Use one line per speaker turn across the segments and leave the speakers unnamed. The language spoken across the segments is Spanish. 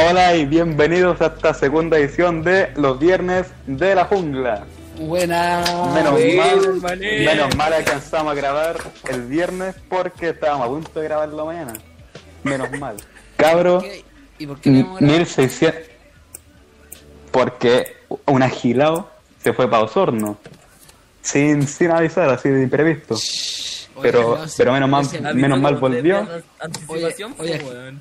Hola y bienvenidos a esta segunda edición de Los Viernes de la Jungla.
Buena.
Menos mal, menos mal alcanzamos a grabar el viernes porque estábamos a punto de grabarlo mañana. Menos mal. Cabro.
¿Y por qué a grabar?
1600. Porque un agilado se fue para Osorno. Sin, sin avisar, así de imprevisto.
Oye,
Pero,
no,
pero menos mal, menos mal volvió.
an- Anticipación,
Oye,
pues,
oye.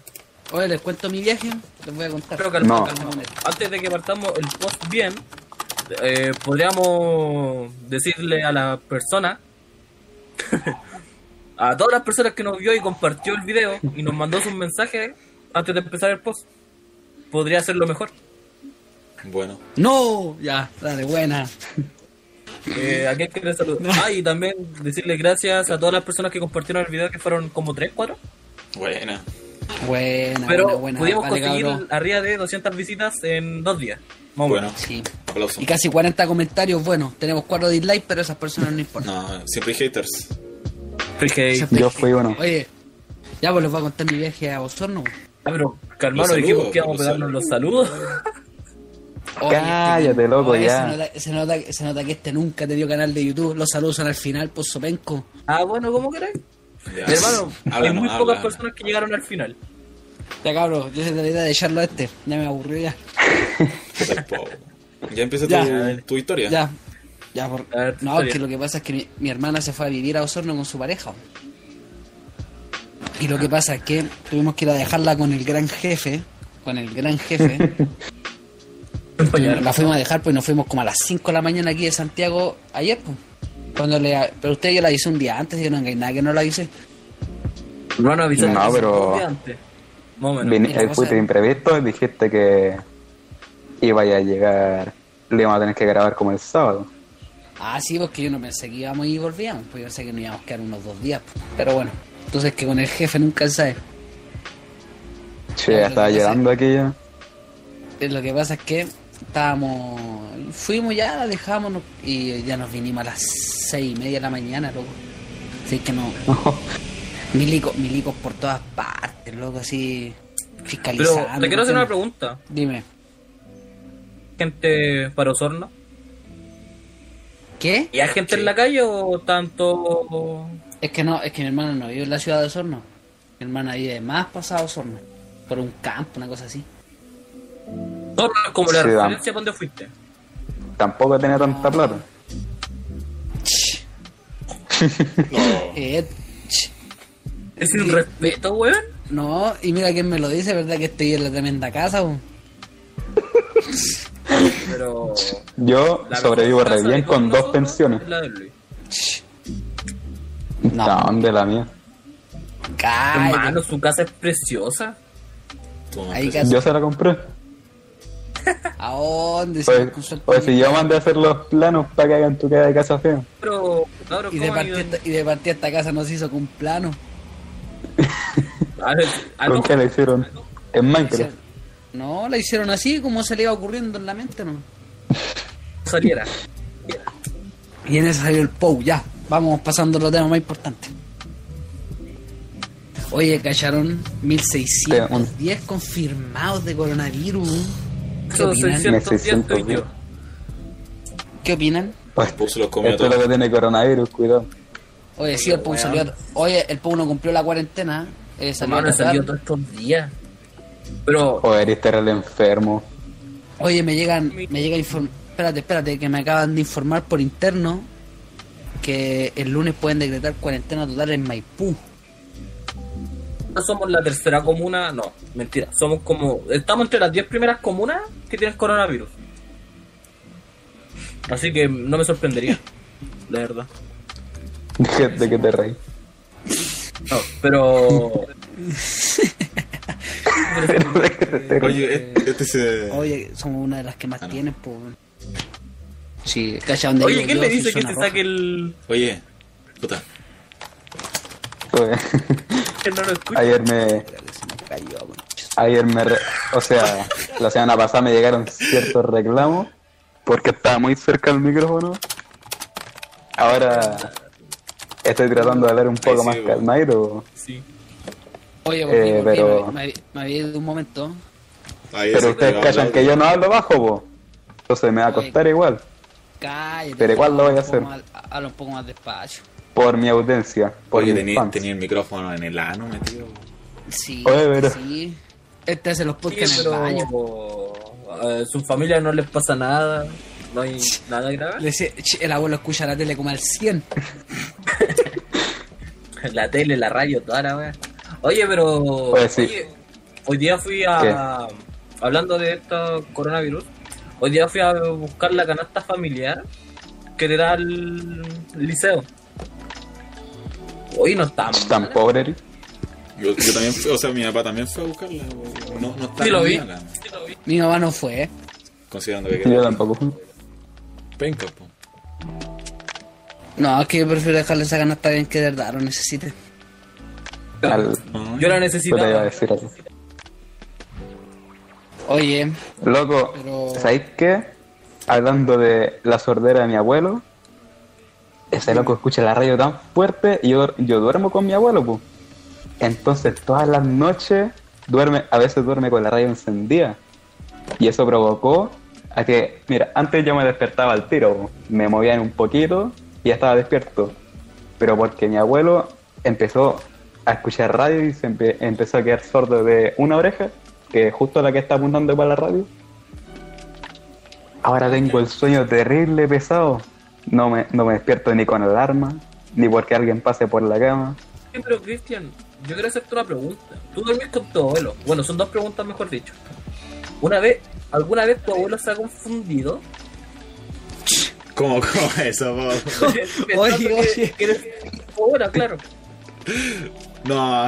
Oye, les cuento mi viaje. Les voy a contar.
Pero calma,
No.
calma. Antes de que partamos el post bien, eh, podríamos decirle a la persona, a todas las personas que nos vio y compartió el video y nos mandó sus mensajes antes de empezar el post, podría ser lo mejor.
Bueno,
No, ya, dale, buena.
Eh, ¿A quién quiere saludar? Ah, y también decirle gracias a todas las personas que compartieron el video, que fueron como 3, 4.
buena.
Buena,
Pero
buena, buena.
pudimos
Vale,
conseguir
cabrón.
arriba de 200 visitas en dos días. O
Bueno.
Sí.
aplauso.
Y casi 40 comentarios. Bueno, tenemos 4 dislikes, pero esas personas no importan.
No, siempre hay haters.
Free hate.
Yo fui uno.
Oye, ya pues les voy a contar mi viaje a Osorno.
Ah, pero calmado,
Los
dijimos que íbamos a
los
pegarnos los saludos.
Oye,
Cállate,
este-
loco,
oye,
ya.
Se nota, se, nota, se nota que este nunca te dio canal de YouTube. Los saludos son al final, pues sopenco.
Ah, bueno, ¿cómo queréis? Hermano, hay muy pocas
habla.
personas que llegaron al final.
Ya cabrón, yo sé la idea de echarlo a este. Ya me aburrió ya.
Ya empieza
Ya.
tu, tu historia.
Ya. Ya, por...
Ver,
No,
historia.
que lo que pasa es que mi, mi hermana se fue a vivir a Osorno con su pareja. Y lo que pasa es que tuvimos que ir a dejarla con el gran jefe. Con el gran jefe. la fuimos a dejar, pues nos fuimos como a las 5 de la mañana aquí de Santiago ayer, pues. Cuando le, pero usted yo la avisé un día antes, yo no hay nada que no la avisé.
Hermano, avisaron
No, pero-
un día antes. Más o menos.
Vini-
Mira,
eh, fuiste de imprevisto y dijiste que iba a llegar, le íbamos a tener que grabar como el sábado.
Ah, sí, porque yo no pensé que íbamos y volvíamos, pues yo pensé que nos íbamos a quedar unos dos días. pues. Pero bueno, entonces que con el jefe nunca se sabe.
Che,
Ya,
estaba llegando aquí ya.
Lo que pasa es que estábamos. Fuimos ya, la dejamos y ya nos vinimos a las seis y media de la mañana, loco. Así que no. Milicos, milicos por todas partes, loco, así. Fiscalizando.
Pero te quiero hacer una pregunta.
Dime.
¿Gente para Osorno?
¿Qué?
¿Y hay gente en la calle o tanto...?
Es que no, es que mi hermano no vive en la ciudad de Osorno. Mi hermana vive más pasado Osorno. Por un campo, una cosa así.
Es como la
Sí,
referencia donde fuiste.
Tampoco tenía tanta plata.
Eh, ch,
Es un respeto, weón.
no, y mira quién me lo dice, ¿verdad? Que estoy en la tremenda casa, po?
Pero...
Yo sobrevivo re bien con dos pensiones.
es La de Luis.
No.
No, ¿dónde la mía?
Cállate.
Hermano, su casa es preciosa.
Yo se la compré.
¿A dónde?
Pues, pues si yo mandé a hacer los planos para que hagan tu casa de casa fea.
Pero,
y, de
¿cómo han
partida, esta- y de partida esta casa no se hizo con plano.
A ver, ah,
¿Con qué la hicieron? En Minecraft.
No, la hicieron así como se le iba ocurriendo en la mente, ¿no?
saliera.
Y en ese salió el POU, ya. Vamos pasando a los temas más importantes. Oye, cacharon 1610 confirmados de coronavirus. ¿Qué
Son
opinan?
610 tuyo.
días.
¿Qué opinan?
Pues,
se los comió
esto es lo que tiene coronavirus, cuidado.
Oye, sí, el
weón.
salió. Oye, el POU no cumplió la cuarentena. Eh, salió a
salió todos estos días. Pero,
O eres terrible enfermo.
Oye, me llegan, me llega inform... Espérate, espérate, que me acaban de informar por interno que el lunes pueden decretar cuarentena total en Maipú.
No somos la tercera comuna, no, mentira. Somos como. Estamos entre las 10 primeras comunas que tienen coronavirus. Así que no me sorprendería, la verdad.
¿De, qué te reí?
No, pero.
Oye, este se.
Oye, somos una de las que más tienen, pues. Sí, cacha donde
Oye, ¿quién le dice que se
roja.
saque el.
Oye, puta.
Que no lo escucha?
ayer me... Ayer me... re- O sea, la semana pasada me llegaron ciertos reclamos porque estaba muy cerca del micrófono. Ahora estoy tratando de hablar un poco
sí,
más
bueno.
calmadito.
Sí.
Oye, volví,
Eh,
volví,
pero-
me, había ido un momento.
Ahí
Pero ustedes callan que yo no hablo bajo, po. Entonces me va a costar igual.
Cállate.
Pero igual lo voy a hacer.
más- Habla un poco más despacio.
Por mi audiencia. Por
Oye, tenía, tenía el micrófono en el ano metido.
Sí,
Oye, pero-
sí. Este hace los
Sí,
podcasts en el baño.
a su familia no les pasa nada, no hay nada grave.
Le dice, "Ch, el abuelo escucha la tele como al 100.
La tele, la radio, toda la wea. Oye, pero.
Pues sí.
oye, hoy día fui a. Hablando de esto coronavirus, hoy día fui a buscar la canasta familiar que te da el liceo. Hoy no está
Tan pobre.
Yo, yo también fui, o sea, mi papá también fue a buscarla. No, no está
Sí lo vi.
mala,
Mi mamá no fue.
Considerando que
Yo tampoco.
penca, po.
No, es que yo prefiero dejarle esa canasta bien que de verdad lo necesite.
Al...
Yo la
algo.
Oye,
Loco,
Pero-
¿sabéis qué? Hablando de la sordera de mi abuelo, ese loco escucha la radio tan fuerte y yo, yo duermo con mi abuelo, pues. Entonces todas las noches duerme, a veces duerme con la radio encendida. Y eso provocó a que, mira, antes yo me despertaba al tiro, me movían un poquito y ya estaba despierto. Pero porque mi abuelo empezó a escuchar radio y se empe- empezó a quedar sordo de una oreja, que es justo la que está apuntando para la radio. Ahora tengo el sueño terrible pesado. No me, no me despierto ni con alarma, ni porque alguien pase por la cama.
Sí, Pero Cristian, yo quiero hacerte una pregunta. Tú dormís con tu abuelo. Bueno, son dos preguntas mejor dicho. Una vez, ¿alguna vez tu abuelo se ha confundido?
¿Cómo, cómo eso,
Oye,
que-
oye.
que eres tu abuela, claro.
No.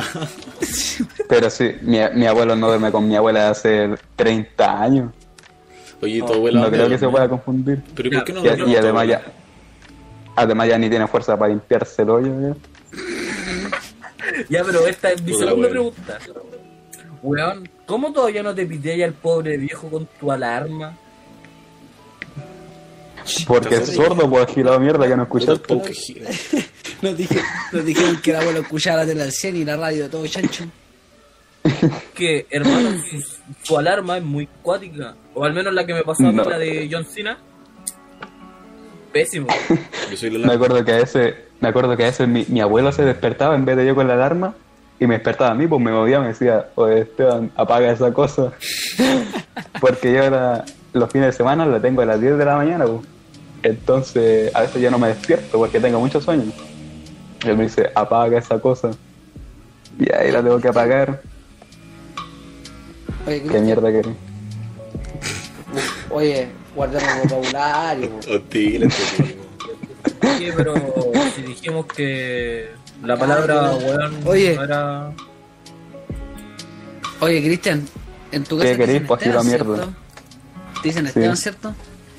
Pero sí, mi, mi abuelo no duerme con mi abuela hace 30 años.
Oye, tu abuela.
No
dónde
creo que se pueda confundir.
Pero ¿y por qué no
Y,
duerme
y además
abuela?
ya, además ya ni tiene fuerza para limpiarse el hoyo. ya.
Ya, pero esta es mi
la
segunda pregunta. Weón, ¿cómo todavía no te pide al pobre viejo con tu alarma?
Porque es sordo, pues agilado mierda que no
Puta
escucha.
el pau que gira.
nos, dije, nos dijeron que el abuelo escuchaba la tele al 100 y la radio de todo chancho.
Que, hermano, su, su alarma es muy cuática. O al menos la que me pasó a mí,
No.
la de John Cena. Pésimo.
Yo soy la
Me acuerdo que a veces, me acuerdo que a veces mi, mi abuelo se despertaba en vez de yo con la alarma y me despertaba a mí, pues me movía, me decía, oye Esteban, apaga esa cosa. Porque yo ahora los fines de semana la tengo a las 10 de la mañana, pues. Entonces a veces yo no me despierto porque tengo mucho sueño. Y él me dice, apaga esa cosa. Y ahí la tengo que apagar.
Oye,
Qué mierda que
Oye, guardemos vocabulario.
Hostil, este tipo.
Sí, pero si dijimos que la palabra weón
Oye.
no era.
Oye, Cristian, en tu
¿Qué
casa te
querés,
dicen
pues,
Esteban,
la mierda?
dicen
Sí.
Esteban, ¿cierto?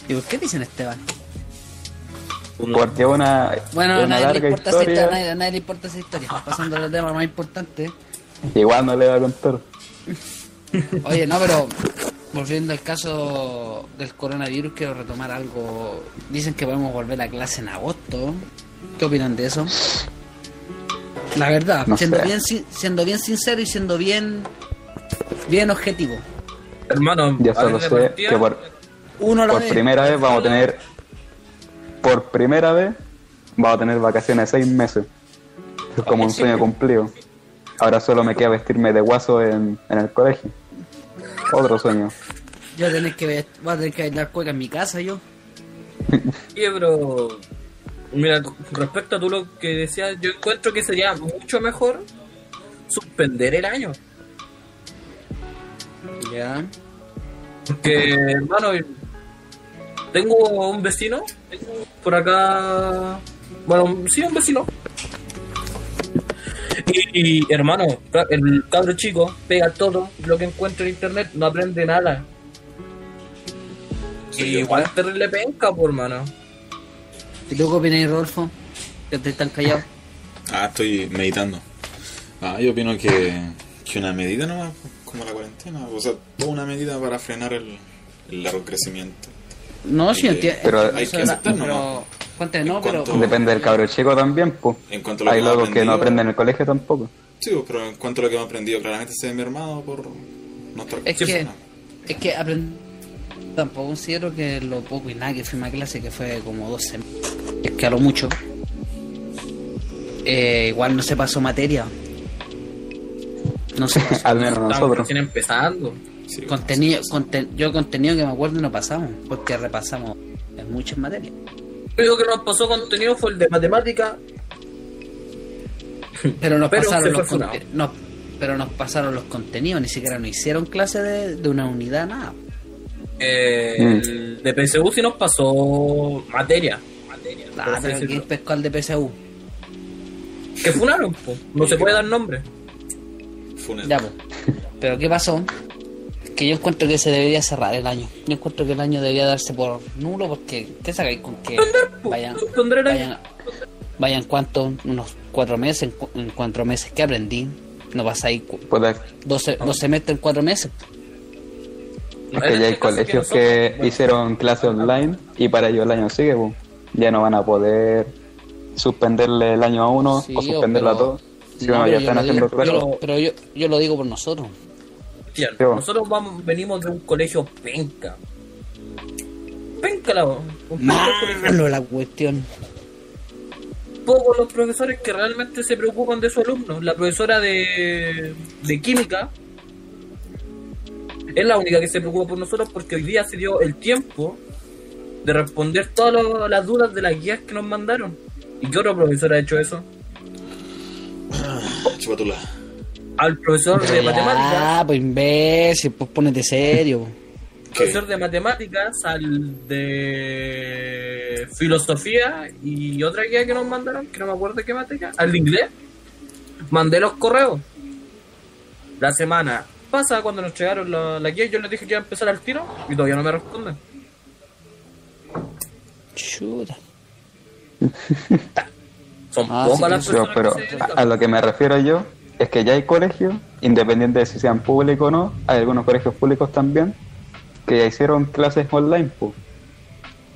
¿Y por qué te dicen Esteban?
Porque una,
Bueno, a nadie le
larga
importa esa historia, a
historia.
nadie, a nadie le importa esa historia. Pasando al tema más importante.
Igual no le voy a contar.
Oye, no, pero volviendo al caso del coronavirus, quiero retomar algo. Dicen que podemos volver a clase en agosto. ¿Qué opinan de eso? La verdad,
No
siendo,
sé.
bien, siendo bien sincero y siendo bien, bien objetivo.
Hermano,
Ya solo sé
partida,
que por,
Uno
por
vez.
primera vez vamos a tener por primera vez vamos a tener vacaciones de seis meses es como un sueño cumplido ahora solo me queda vestirme de guaso en, en el colegio otro sueño
Yo voy a tener que, ver- voy a tener que bailar cueca en mi casa, yo.
Sí, pero. Mira, respecto a tú lo que decías, yo encuentro que sería mucho mejor suspender el año.
Ya.
Porque, hermano, tengo un vecino por acá. Bueno, sí, un vecino. Y, y, hermano, el cabro chico pega todo lo que encuentra en internet, no aprende nada. Y igual es terrible penca, por hermano.
¿Y tú qué opinas, Rodolfo? Que te están callado.
Ah, estoy meditando. Ah, yo opino que, que una medida nomás, como la cuarentena. O sea, toda una medida para frenar el, el largo crecimiento.
No, sí,
Eh,
entiendo.
pero
hay que aceptarlo,
Pero, no, pero.
depende del cabro chico también pues
lo
hay locos que no aprenden en el colegio tampoco
Sí, pues, pero en cuanto a lo que hemos aprendido, claramente se ve mermado por nuestra
Es que-
persona.
Es que aprendí. Tampoco considero que lo poco y nada que fui a clase, que fue como dos semanas. Es que a lo mucho. Eh, igual no se pasó materia. No sé.
Al menos nosotros.
empezando.
Sí,
contenido, conten- yo contenido que me acuerdo no pasamos, porque repasamos en muchas materias.
Lo único que nos pasó contenido fue el de matemática.
Pero nos
Pero
pasaron los no, pero nos pasaron los contenidos, ni siquiera nos hicieron clase de, de una unidad, nada.
Eh,
Mm.
El de PSU sí nos pasó materia. Materia.
Ah, pero
decirlo.
¿quién pescó al de PSU?
Que funaron, po. no se puede dar nombre.
Funes.
Ya, pues. Pero ¿qué pasó? Que yo encuentro que se debería cerrar el año. Yo encuentro que el año debería darse por nulo porque ¿qué sacáis con que vayan
Suspender el año.
vayan vayan cuánto unos cuatro meses en, cu- en cuatro meses que aprendí no pasáis cu-
Puta,
dos, se- dos semestres en cuatro meses
es que ya hay colegios que hicieron clase online y para ellos el año sigue, pues. Ya no van a poder suspenderle el año a uno
Sí,
o suspenderlo
pero-
a todos. Si
No,
ya
yo
están
lo
haciendo
digo- yo
clases.
lo- pero yo, yo lo digo por nosotros
Sí,
nosotros vamos, venimos de un colegio penca. Penca la
malo la cuestión
Pocos los profesores que realmente se preocupan de su alumno. La profesora de, de química es la única que se preocupa por nosotros porque hoy día se dio el tiempo de responder todas lo- las dudas de las guías que nos mandaron. ¿Y qué otro profesor ha hecho eso?
Chupatula.
Al profesor de matemáticas.
ah pues imbécil pues ponete serio
profesor de matemáticas, al de filosofía y otra guía que nos mandaron, que no me acuerdo qué materia, al de inglés. Mandé los correos. La semana pasada, cuando nos llegaron la, la guía, yo les dije que iba a empezar al tiro y todavía no me responden.
chuta
Son
Ah,
pocas
sí,
las
Pero,
personas
pero
que se
a, lo que me refiero yo es que ya hay colegios, independiente de si sean públicos o no, hay algunos colegios públicos también, que ya hicieron clases online, pues.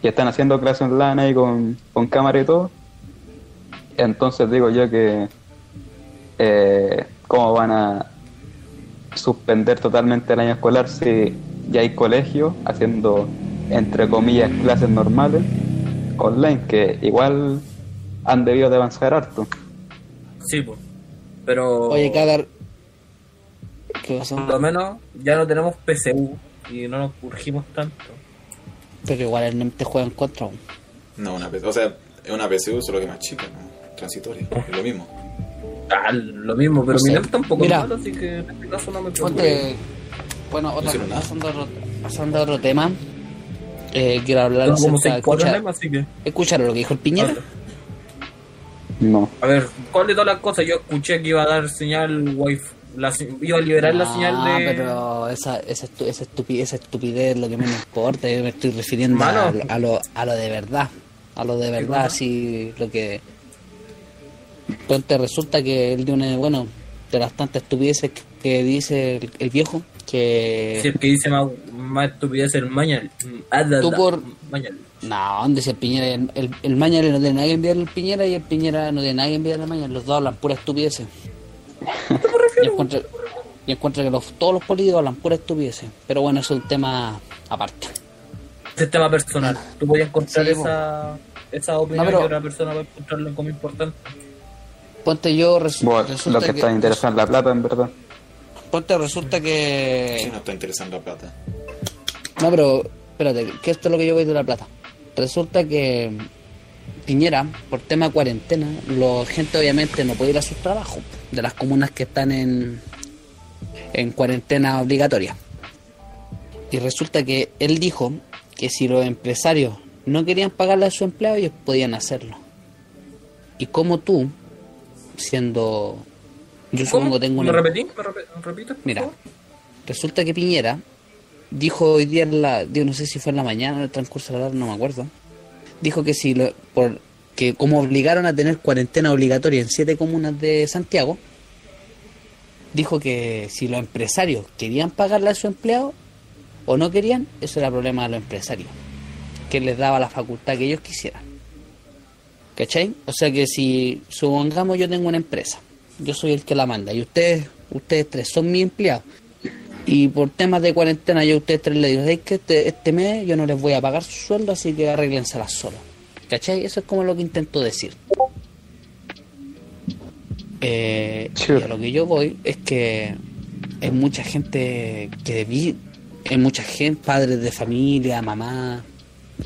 Y están haciendo clases online ahí con, con cámara y todo. Entonces digo yo que eh, cómo van a suspender totalmente el año escolar si ya hay colegios haciendo entre comillas clases normales online que igual han debido de avanzar harto.
Sí, pues. Pero
oye cada ¿qué pasó?
por lo menos ya no tenemos PSU y no nos urgimos tanto.
pero igual el NEM te juega en contra aún.
No, una PSU. O sea, es una PSU, solo que más chica, ¿no? Transitoria. Es lo mismo.
Ah, lo mismo, pero
No sé.
mi NEM tampoco
Mira.
es malo, así que en este caso no me preocupa.
Bueno, otra,
nada.
pasando, a otro, pasando a otro tema, eh, quiero hablar acerca-
6 4
escuchar-
NEM, así que.
¿Escucharon lo que dijo el Piñera?
No.
A ver, ¿cuál de todas las cosas? Yo escuché que iba a dar señal wifi. La, iba a liberar la señal
Ah,
de.
pero esa, esa, estu- esa, estupidez, esa estupidez es lo que menos importa. Yo me estoy refiriendo a, a lo, a lo de verdad. A lo de verdad, así lo que. Ponte, resulta que él dio una. Bueno, de las tantas estupideces que, que dice el, el viejo, que.
Si el que dice más, más estupidez el mañal. Ah, da,
Tú por-
Mañal.
No, ¿dónde dice el Piñera? El, el, el Mañale no tiene nada que enviarle al Piñera y el Piñera no tiene nada que enviarle al Mañale. Los dos hablan pura estupideces. y encuentro, y encuentro que los, todos los políticos hablan pura estupideces. Pero bueno, eso es un tema aparte.
Ese es tema personal. Tú podías encontrar
Sí,
esa, esa opinión
No, pero-
y otra persona va a encontrarlo como importante.
Ponte yo, res-
Bueno,
resulta
lo que
que,
está interesado en la plata, en verdad.
Ponte resulta
Sí,
que...
no está interesando la plata.
No, pero espérate, que esto es lo que yo voy de la plata. Resulta que Piñera, por tema de cuarentena, la gente obviamente no puede ir a sus trabajos de las comunas que están en, en cuarentena obligatoria. Y resulta que él dijo que si los empresarios no querían pagarle a sus empleados, ellos podían hacerlo. Y como tú, siendo... Yo supongo
¿Cómo?
que tengo
¿Me
una...
repetí? ¿Me repe- me repites, por
Mira, resulta que Piñera dijo hoy día, en la, digo, no sé si fue en la mañana, en el transcurso de la tarde, no me acuerdo, dijo que si lo, que como obligaron a tener cuarentena obligatoria en siete comunas de Santiago, dijo que si los empresarios querían pagarle a sus empleados o no querían, eso era problema de los empresarios, que les daba la facultad que ellos quisieran. ¿Cachai? O sea que si supongamos yo tengo una empresa, yo soy el que la manda y ustedes, ustedes tres son mis empleados Y por temas de cuarentena yo a ustedes tres les digo, ¿sabéis que este, este mes yo no les voy a pagar su sueldo, así que arréglenselas solo? ¿Cachai? Eso es como lo que intento decir. Eh, y a lo que yo voy es que hay mucha gente que debí, hay mucha gente, padres de familia, mamá,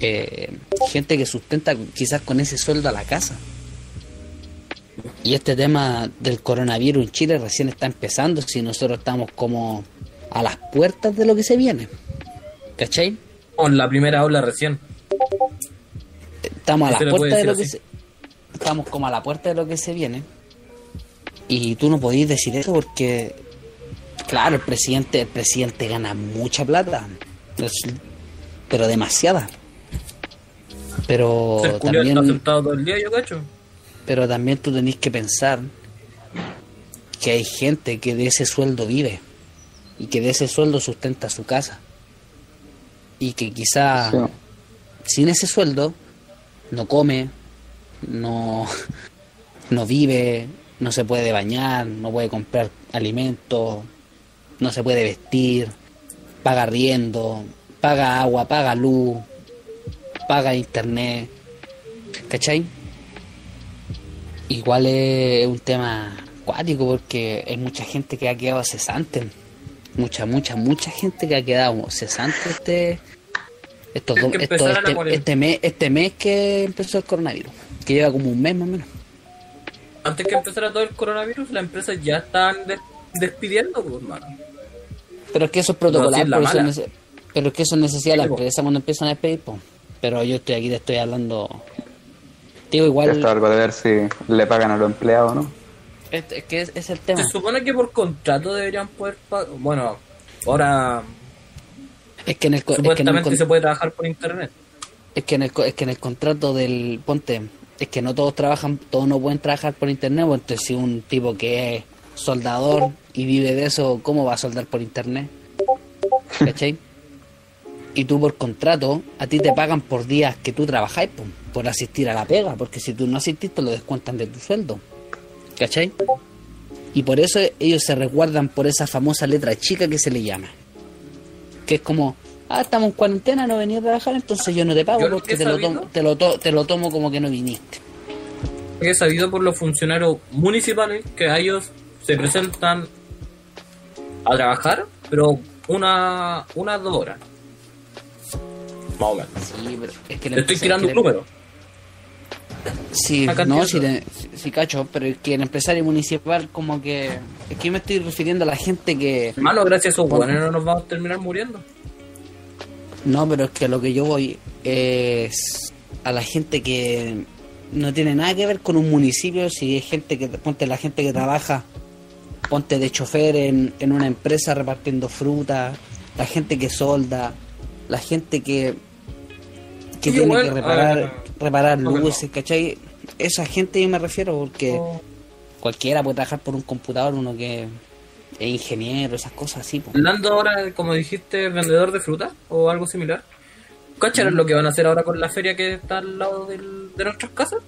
eh, gente que sustenta quizás con ese sueldo a la casa. Y este tema del coronavirus en Chile recién está empezando, si nosotros estamos como a las puertas de lo que se viene. ¿Cachai?
Con la primera ola recién.
Estamos a las puertas de lo que se... Estamos como a la puerta de lo que se viene. Y tú no podías decir eso porque, claro, el presidente, el presidente gana mucha plata, pero demasiada. Pero
el está
también,
sentado todo el día, yo cacho.
pero también tú tenés que pensar que hay gente que de ese sueldo vive y que de ese sueldo sustenta su casa y que quizá
Sí.
sin ese sueldo no come, no, no vive, no se puede bañar, no puede comprar alimentos, no se puede vestir, paga riendo, paga agua, paga luz, paga internet, ¿cachai? Igual es un tema cuático porque hay mucha gente que ha quedado cesante, mucha, mucha, mucha gente que ha quedado cesante este estos
Es
dos- esto- este, este mes, este mes que empezó el coronavirus, que lleva como un mes más o menos.
Antes que empezara todo el coronavirus, las empresas ya estaban des- despidiendo, pues, hermano.
Pero es que eso es
No,
protocolar,
es
eso
mala.
es nece- pero es que eso es necesidad de la empresa cuando empiezan a despedir, po. Pero yo estoy aquí, te estoy hablando. Digo, igual.
Esto de ver si le pagan a los empleados, ¿no?
Es, es que es, es el tema.
Se supone que por contrato deberían poder pagar. Bueno, ahora
Es que en el, co- es que en el,
supuestamente se puede trabajar por internet.
es que en el, es que en el contrato del. Ponte, es que no todos trabajan, todos no pueden trabajar por internet. pues, Entonces, si un tipo que es soldador y vive de eso, ¿cómo va a soldar por internet? ¿Cachai? Y tú por contrato, a ti te pagan por días que tú trabajáis, po, por asistir a la pega, porque si tú no asistís, te lo descuentan de tu sueldo. ¿Cachai? Y por eso ellos se resguardan por esa famosa letra chica que se le llama. Que es como, ah, estamos en cuarentena, no venía a trabajar, entonces yo no te pago porque te lo, tomo, te, lo to- te lo tomo como que no viniste.
He sabido por los funcionarios municipales que a ellos se presentan a trabajar, pero una, una dos horas. Más o menos.
Sí, pero es que la
Le estoy tirando
es
un
que
número.
Sí, no, le- si cacho, pero es que el empresario municipal como que... Es que me estoy refiriendo a la gente que...
Hermano, gracias a esos
Bueno.
no nos vamos a terminar muriendo.
No, pero es que lo que yo voy es a la gente que no tiene nada que ver con un municipio, si es gente que, ponte la gente que trabaja, ponte de chofer en, en una empresa repartiendo fruta, la gente que solda, la gente que, que
Sí,
tiene
igual,
que reparar, reparar luces, ¿cachai? Esa gente yo me refiero porque
Oh.
cualquiera puede trabajar por un computador, uno que es ingeniero, esas cosas así.
Hablando ahora, como dijiste, vendedor de fruta o algo similar. ¿Cacharon lo que van a hacer ahora con la feria que está al lado del- de nuestras casas?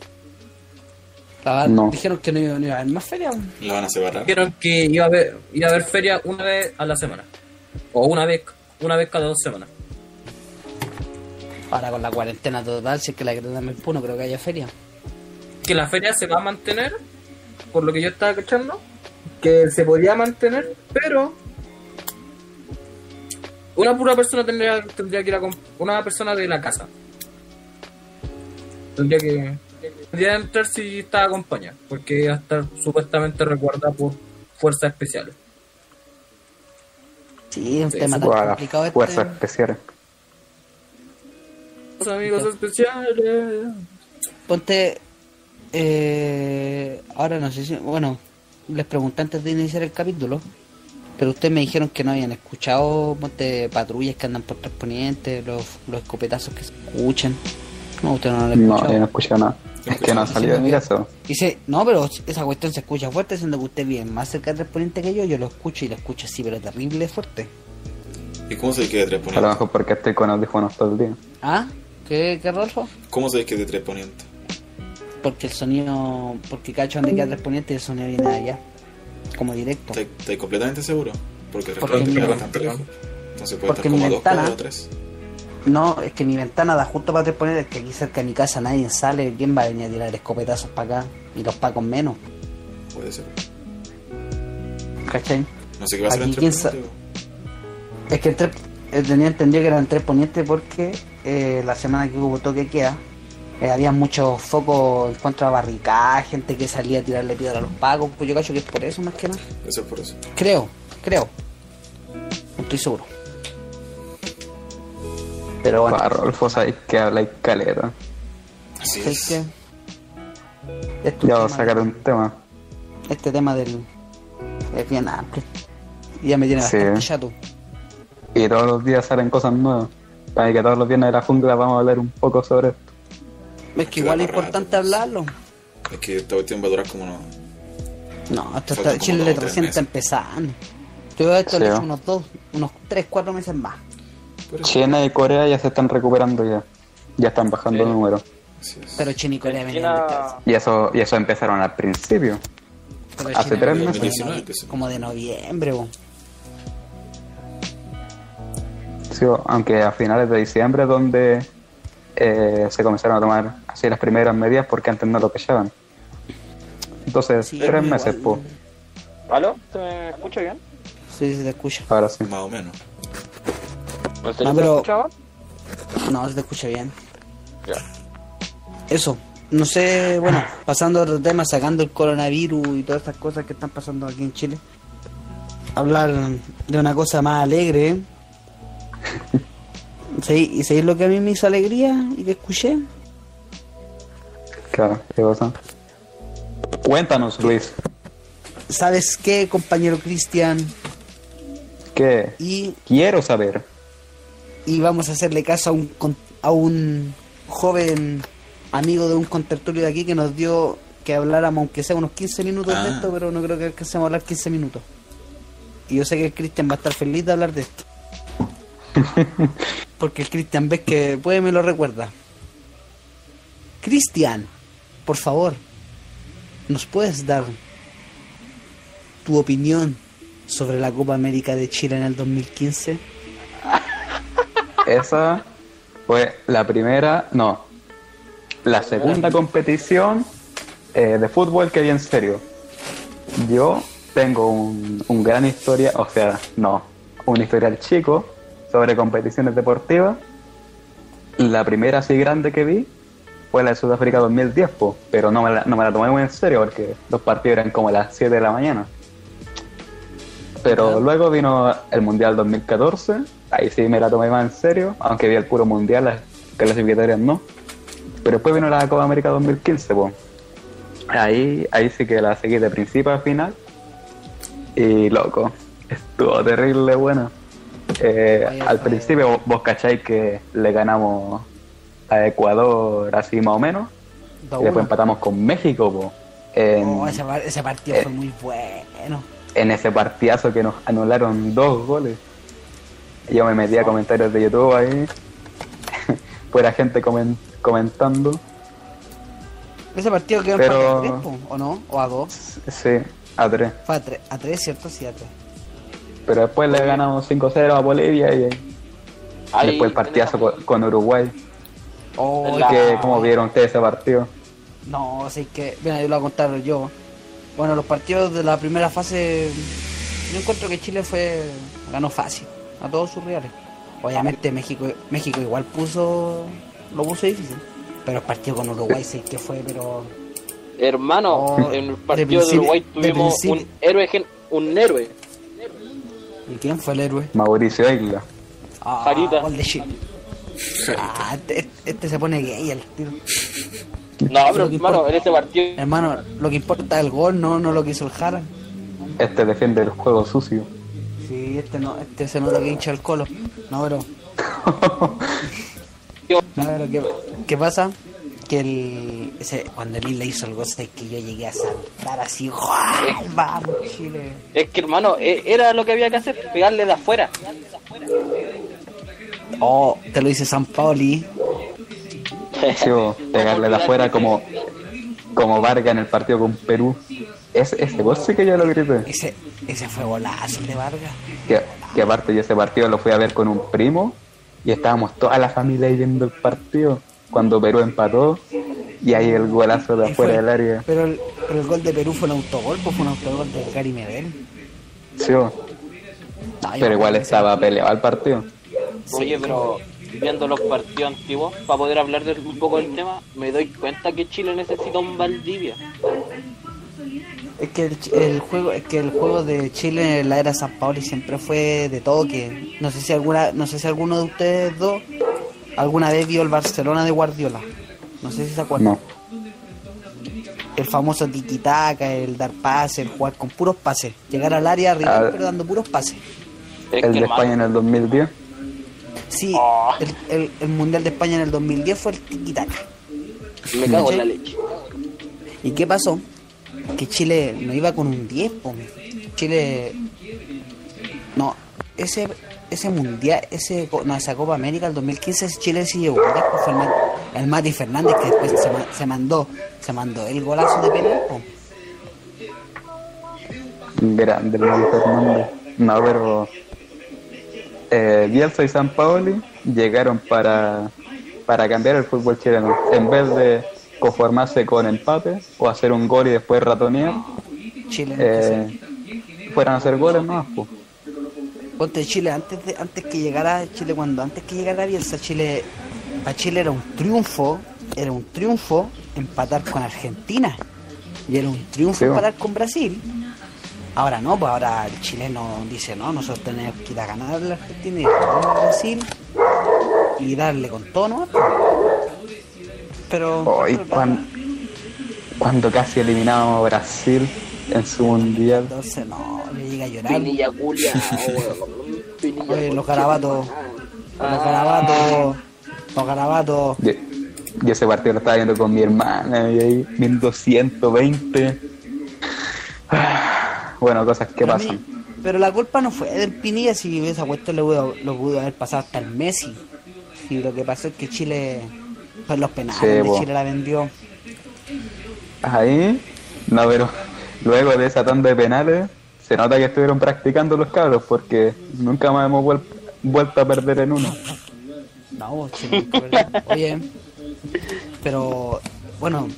No.
Dijeron que no iba, no iba a haber más feria.
La van a separar.
Dijeron que iba a haber, iba a haber feria una vez a la semana. O una vez, una vez cada dos semanas.
Ahora con la cuarentena total, si es que la grada me no creo que haya feria.
Que la feria se va a mantener, por lo que yo estaba cachando, que se podía mantener, pero una pura persona tendría, tendría que ir a una persona de la casa. Tendría que tendría que entrar si está acompañada, porque va a estar supuestamente resguardada por fuerzas especiales.
Sí, es un
Sí,
tema tan complicado este.
fuerzas especiales.
Los amigos especiales.
Ponte. Eh, ahora no sé si. Bueno, les pregunté antes de iniciar el capítulo. Pero ustedes me dijeron que no habían escuchado ponte, patrullas que andan por Transponiente, los, los escopetazos que se escuchan. No, usted no lo han
No,
escuchado.
yo no escuché nada. Es que no ha salido de mi casa.
Dice, no, pero esa cuestión se escucha fuerte, siendo que usted vive más cerca del Transponiente que yo. Yo lo escucho y lo escucho así, pero terrible fuerte.
¿Y cómo sabéis que de tres
A lo mejor porque estoy con audífonos todo el día.
¿Ah? ¿Qué, qué Rolfo?
¿Cómo sabéis que es de tres poniente?
Porque el sonido, porque cacho donde queda Transponiente y el sonido viene de allá. Como directo.
¿Estáis estáis completamente seguro? Porque el
Porque mi-
no tan parejo. Entonces puede estar como a dos
ventana-
cuadras o tres.
No, es que mi ventana da justo para tres poner, es que aquí cerca de mi casa nadie sale. ¿Quién va a venir a tirar escopetazos para acá? Y los pacos menos,
Puede ser.
¿cachai?
No sé qué va a ser entre
quién sa- Es que el tres- eh, tenía entendido que eran tres ponientes porque eh, la semana que hubo toque queda, eh, había muchos focos en contra de barricadas, gente que salía a tirarle piedra a los pagos, pues yo cacho que es por eso más que nada.
Eso es por eso.
Creo, creo. No estoy seguro. Pero bueno,
Rolfo, sabes que habla y caleta.
Así
¿sabes
es.
Este
Ya voy a sacar un tema.
Este tema del... es bien amplio. Y ya me tiene
Sí.
bastante chato.
Y todos los días salen cosas nuevas. Para que todos los viernes de la jungla vamos a hablar un poco sobre esto.
Es que igual es importante
rato.
hablarlo.
Es que esta cuestión va a durar como unos.
No, esto está, Chile recién está empezando. Yo esto le
Sí,
hecho
¿no?
unos dos, unos tres, cuatro meses más.
China y Corea ya se están recuperando ya. Ya están bajando
Sí.
Así es.
Pero China y Corea venían.
China,
Y eso, y eso empezaron al principio.
Pero
hace
China
tres meses.
Como de noviembre, bo.
Aunque a finales de diciembre donde eh, se comenzaron a tomar así las primeras medidas porque antes no lo pechaban. Entonces,
Sí,
tres
igual.
meses, pues.
¿Aló? ¿Se me escucha bien?
Sí, sí, te escucha.
Ahora sí.
Más o menos.
¿En serio
No,
se
pero-
escuchaba?
No, se te escucha bien.
Ya.
Eso. No sé, bueno, pasando a otro tema, sacando el coronavirus y todas estas cosas que están pasando aquí en Chile. Hablar de una cosa más alegre. ¿Sí? ¿Y sabéis lo que a mí me hizo alegría y que escuché?
Claro, qué cosa. Cuéntanos, Luis.
¿Sabes qué, compañero Cristian?
¿Qué?
Y,
Quiero saber.
y vamos a hacerle caso a un, con- a un joven amigo de un contertulio de aquí que nos dio que habláramos, aunque sea unos 15 minutos de
Ah.
esto, pero no creo que alcancemos a hablar 15 minutos. Y yo sé que el Cristian va a estar feliz de hablar de esto. Porque el Cristian ves que puede me lo recuerda. Cristian, por favor, ¿nos puedes dar tu opinión sobre la Copa América de Chile en el 2015?
Esa fue la primera, no, la segunda competición eh, de fútbol que vi en serio. Yo tengo un, un gran historia, o sea, no, un historial chico sobre competiciones deportivas. La primera así grande que vi fue la de Sudáfrica 2010, po, pero no me, la, no me la tomé muy en serio porque los partidos eran como a las 7 de la mañana. Pero luego vino el Mundial 2014, ahí sí me la tomé más en serio, aunque vi el puro Mundial, las clasificatorias no. Pero después vino la Copa América 2015, pues. Ahí, ahí sí que la seguí de principio a final. Y loco, estuvo terrible buena. Eh, al principio vos, cacháis que le ganamos a Ecuador así más o menos.
Dos
Y después empatamos con México, po. En,
Oh, ese, par- ese partido
eh,
fue muy bueno.
en ese partidazo que nos anularon dos goles. Yo me metí a comentarios de YouTube ahí. Fuera gente comen- comentando.
Ese partido quedó
Pero-
empate a 3, po, ¿o no? ¿O a 2?
Sí, a tres.
Fue a 3, a 3 ¿cierto? Sí, a 3.
Pero después le ganamos 5-0 a Bolivia y
Ahí
después el partidazo con, con Uruguay.
Oh,
La-
Que, ¿Cómo vieron ustedes ese partido?
No, así que, mira, yo lo voy a contar yo. Bueno, los partidos de la primera fase, yo encuentro que Chile fue ganó fácil a todos sus rivales. Obviamente México México igual puso lo puso difícil, pero el partido con Uruguay sí que fue, pero
Hermano,
Oh,
en el partido de, Uruguay tuvimos un héroe, gen- un héroe.
¿Y quién fue el héroe?
Mauricio Isla.
Ah, gol de Chile. Ah, este, este se pone gay al tiro.
No, pero hermano,
importa-
en ese partido
Hermano, lo que importa es el gol, no, no lo que hizo el Jara.
Este defiende el juego sucio.
Sí, este no, este se nota que hincha el colo. No, pero. No, pero ¿qué, qué pasa? Que el, ese, cuando el Isla hizo el gol, es que yo llegué a saltar así. ¡guau! ¡Vamos, Chile!
es que hermano, e- era lo que había que hacer, pegarle de afuera.
Oh, te lo dice San Paoli.
Sí, bo, pegarle de afuera como, como Vargas en el partido con Perú. Ese, ese gol sí que yo lo grité.
Ese, Ese fue golazo de Vargas.
Que, que aparte yo ese partido lo fui a ver con un primo y estábamos toda la familia ahí viendo el partido cuando Perú empató y ahí el golazo de afuera
fue-
del área.
Pero el, pero el gol de Perú fue un autogol, pues fue un autogol de Gary Medel.
Sí,
No,
pero igual estaba peleado el partido.
Oye, pero viendo los partidos antiguos, para poder hablar de, un poco del tema, me doy cuenta que Chile necesita un Valdivia.
Es que el, el juego, es que el juego de Chile en la era San Paoli siempre fue de toque. No sé si alguna, no sé si alguno de ustedes dos alguna vez vio el Barcelona de Guardiola. No sé si se acuerdan.
No.
El famoso tiki-taka, el dar pases, el jugar con puros pases. Llegar al área arriba,
Ah.
pero dando puros pases.
Es
El de España en el 2010.
Sí,
Ah.
el, el- el Mundial de España en el 2010 fue el tiki-taka.
me cago en la leche.
¿Y qué pasó? Que Chile no iba con un 10, po. Chile. No, ese ese mundial, ese no, esa Copa América el 2015 ese Chile sí llegó. El, Ma- el Mati Fernández que después se, ma- se mandó se mandó el golazo de penal.
Grande el Mati Fernández. No, pero eh, Bielsa y San Paoli llegaron para, para cambiar el fútbol chileno. En vez de conformarse con empate o hacer un gol y después ratonear,
Chile.
eh, fueran a hacer goles más. Pues.
Ponte Chile antes de antes que llegara Chile cuando antes que llegara Bielsa Chile para Chile era un triunfo, era un triunfo empatar con Argentina y era un triunfo
Sí,
empatar con Brasil. Ahora no, pues ahora el chileno dice, no, nosotros tenemos que ir a ganar a la Argentina y a Brasil y darle con todo, ¿no? Pero,
Hoy,
pero
cuan- cuando casi eliminamos a Brasil en su mundial.
entonces no, le llega a llorar.
Pinilla culia,
Oye, los
de
los
madre.
garabatos, los garabatos.
Yo, yo ese partido lo estaba viendo con mi hermana y ahí 1220. Bueno, cosas que
Pero a mí-
pasan.
Pero la culpa no fue del Pinilla si esa cuestión lo pudo, lo pudo haber pasado hasta el Messi. Y lo que pasó es que Chile, pues los penales
Sí,
de. Chile la vendió.
Ahí, no, pero luego de esa tanda de penales, se nota que estuvieron practicando los cabros porque nunca más hemos vuel- vuelto a perder en uno.
No, oye, pero bueno,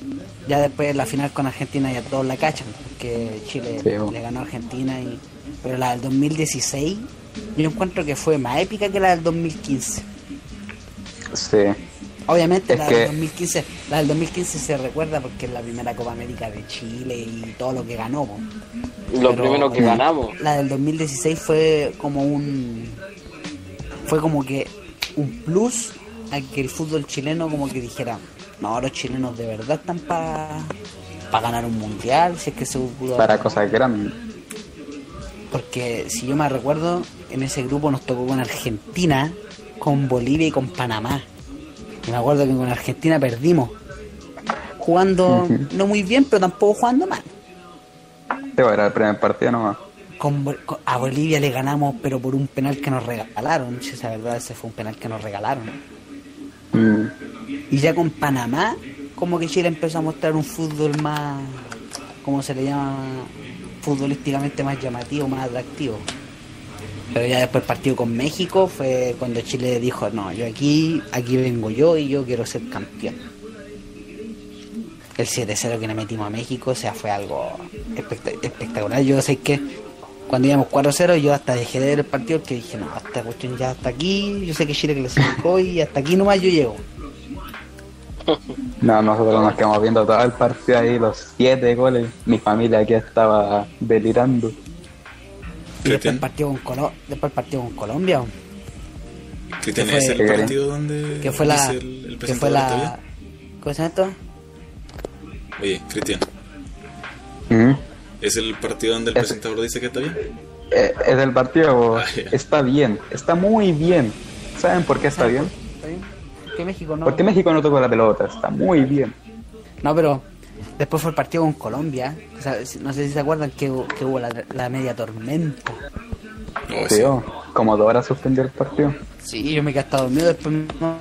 ya después de la final con Argentina ya todos la cachan, porque Chile
Sí,
le ganó a Argentina y pero la del 2016 yo encuentro que fue más épica que la del 2015.
Sí,
Obviamente
Es
la
que-
del 2015, la del 2015 se recuerda porque es la primera Copa América de Chile y todo lo que ganó. po.
Lo
Pero-
primero que ganamos.
La del 2016 fue como un fue como que un plus a que el fútbol chileno como que dijera, no, los chilenos de verdad están para ganar un mundial, si es que se pudo
para cosas grandes.
porque si yo me recuerdo, en ese grupo nos tocó con Argentina, con Bolivia y con Panamá. Y me acuerdo que con Argentina perdimos. Jugando no muy bien, pero tampoco jugando mal.
Te voy a era el primer partido nomás.
Con, con- a Bolivia le ganamos, pero por un penal que nos regalaron. Si esa verdad, ese fue un penal que nos regalaron.
Mm,
Y ya con Panamá, como que Chile empezó a mostrar un fútbol más, ¿cómo se le llama? Futbolísticamente más llamativo, más atractivo. Pero ya después el partido con México fue cuando Chile dijo, no, yo aquí, aquí vengo yo y yo quiero ser campeón. El 7-0 que le metimos a México, o sea, fue algo espectac- espectacular. Yo sé que cuando íbamos 4-0 yo hasta dejé de ver el partido que dije, no, esta cuestión ya hasta aquí, yo sé que Chile clasificó y hasta aquí nomás yo llego.
No, nosotros nos quedamos viendo todo el partido ahí, los siete goles. Mi familia aquí estaba delirando.
Y después el partido con, Colo- después el partido con Colombia,
Cristian,
que
¿es
fue-
el partido donde
que fue la,
el, el
que fue
presentador está
la, ¿cómo se llama?
Oye, Cristian,
Mm.
¿es el partido donde el
Es-
presentador dice que está bien?
Eh, es del partido,
Ah, ya.
está bien, está muy bien. ¿Saben por qué está bien?
¿Está bien? Que México no.
Porque México no tocó la pelota, está muy bien.
No, pero después fue el partido con Colombia. o sea, si- no sé si se acuerdan que, que hubo la, la media tormenta.
Oh,
Sí, como dos horas suspendió el partido.
Sí, yo me quedé hasta dormido. Después no,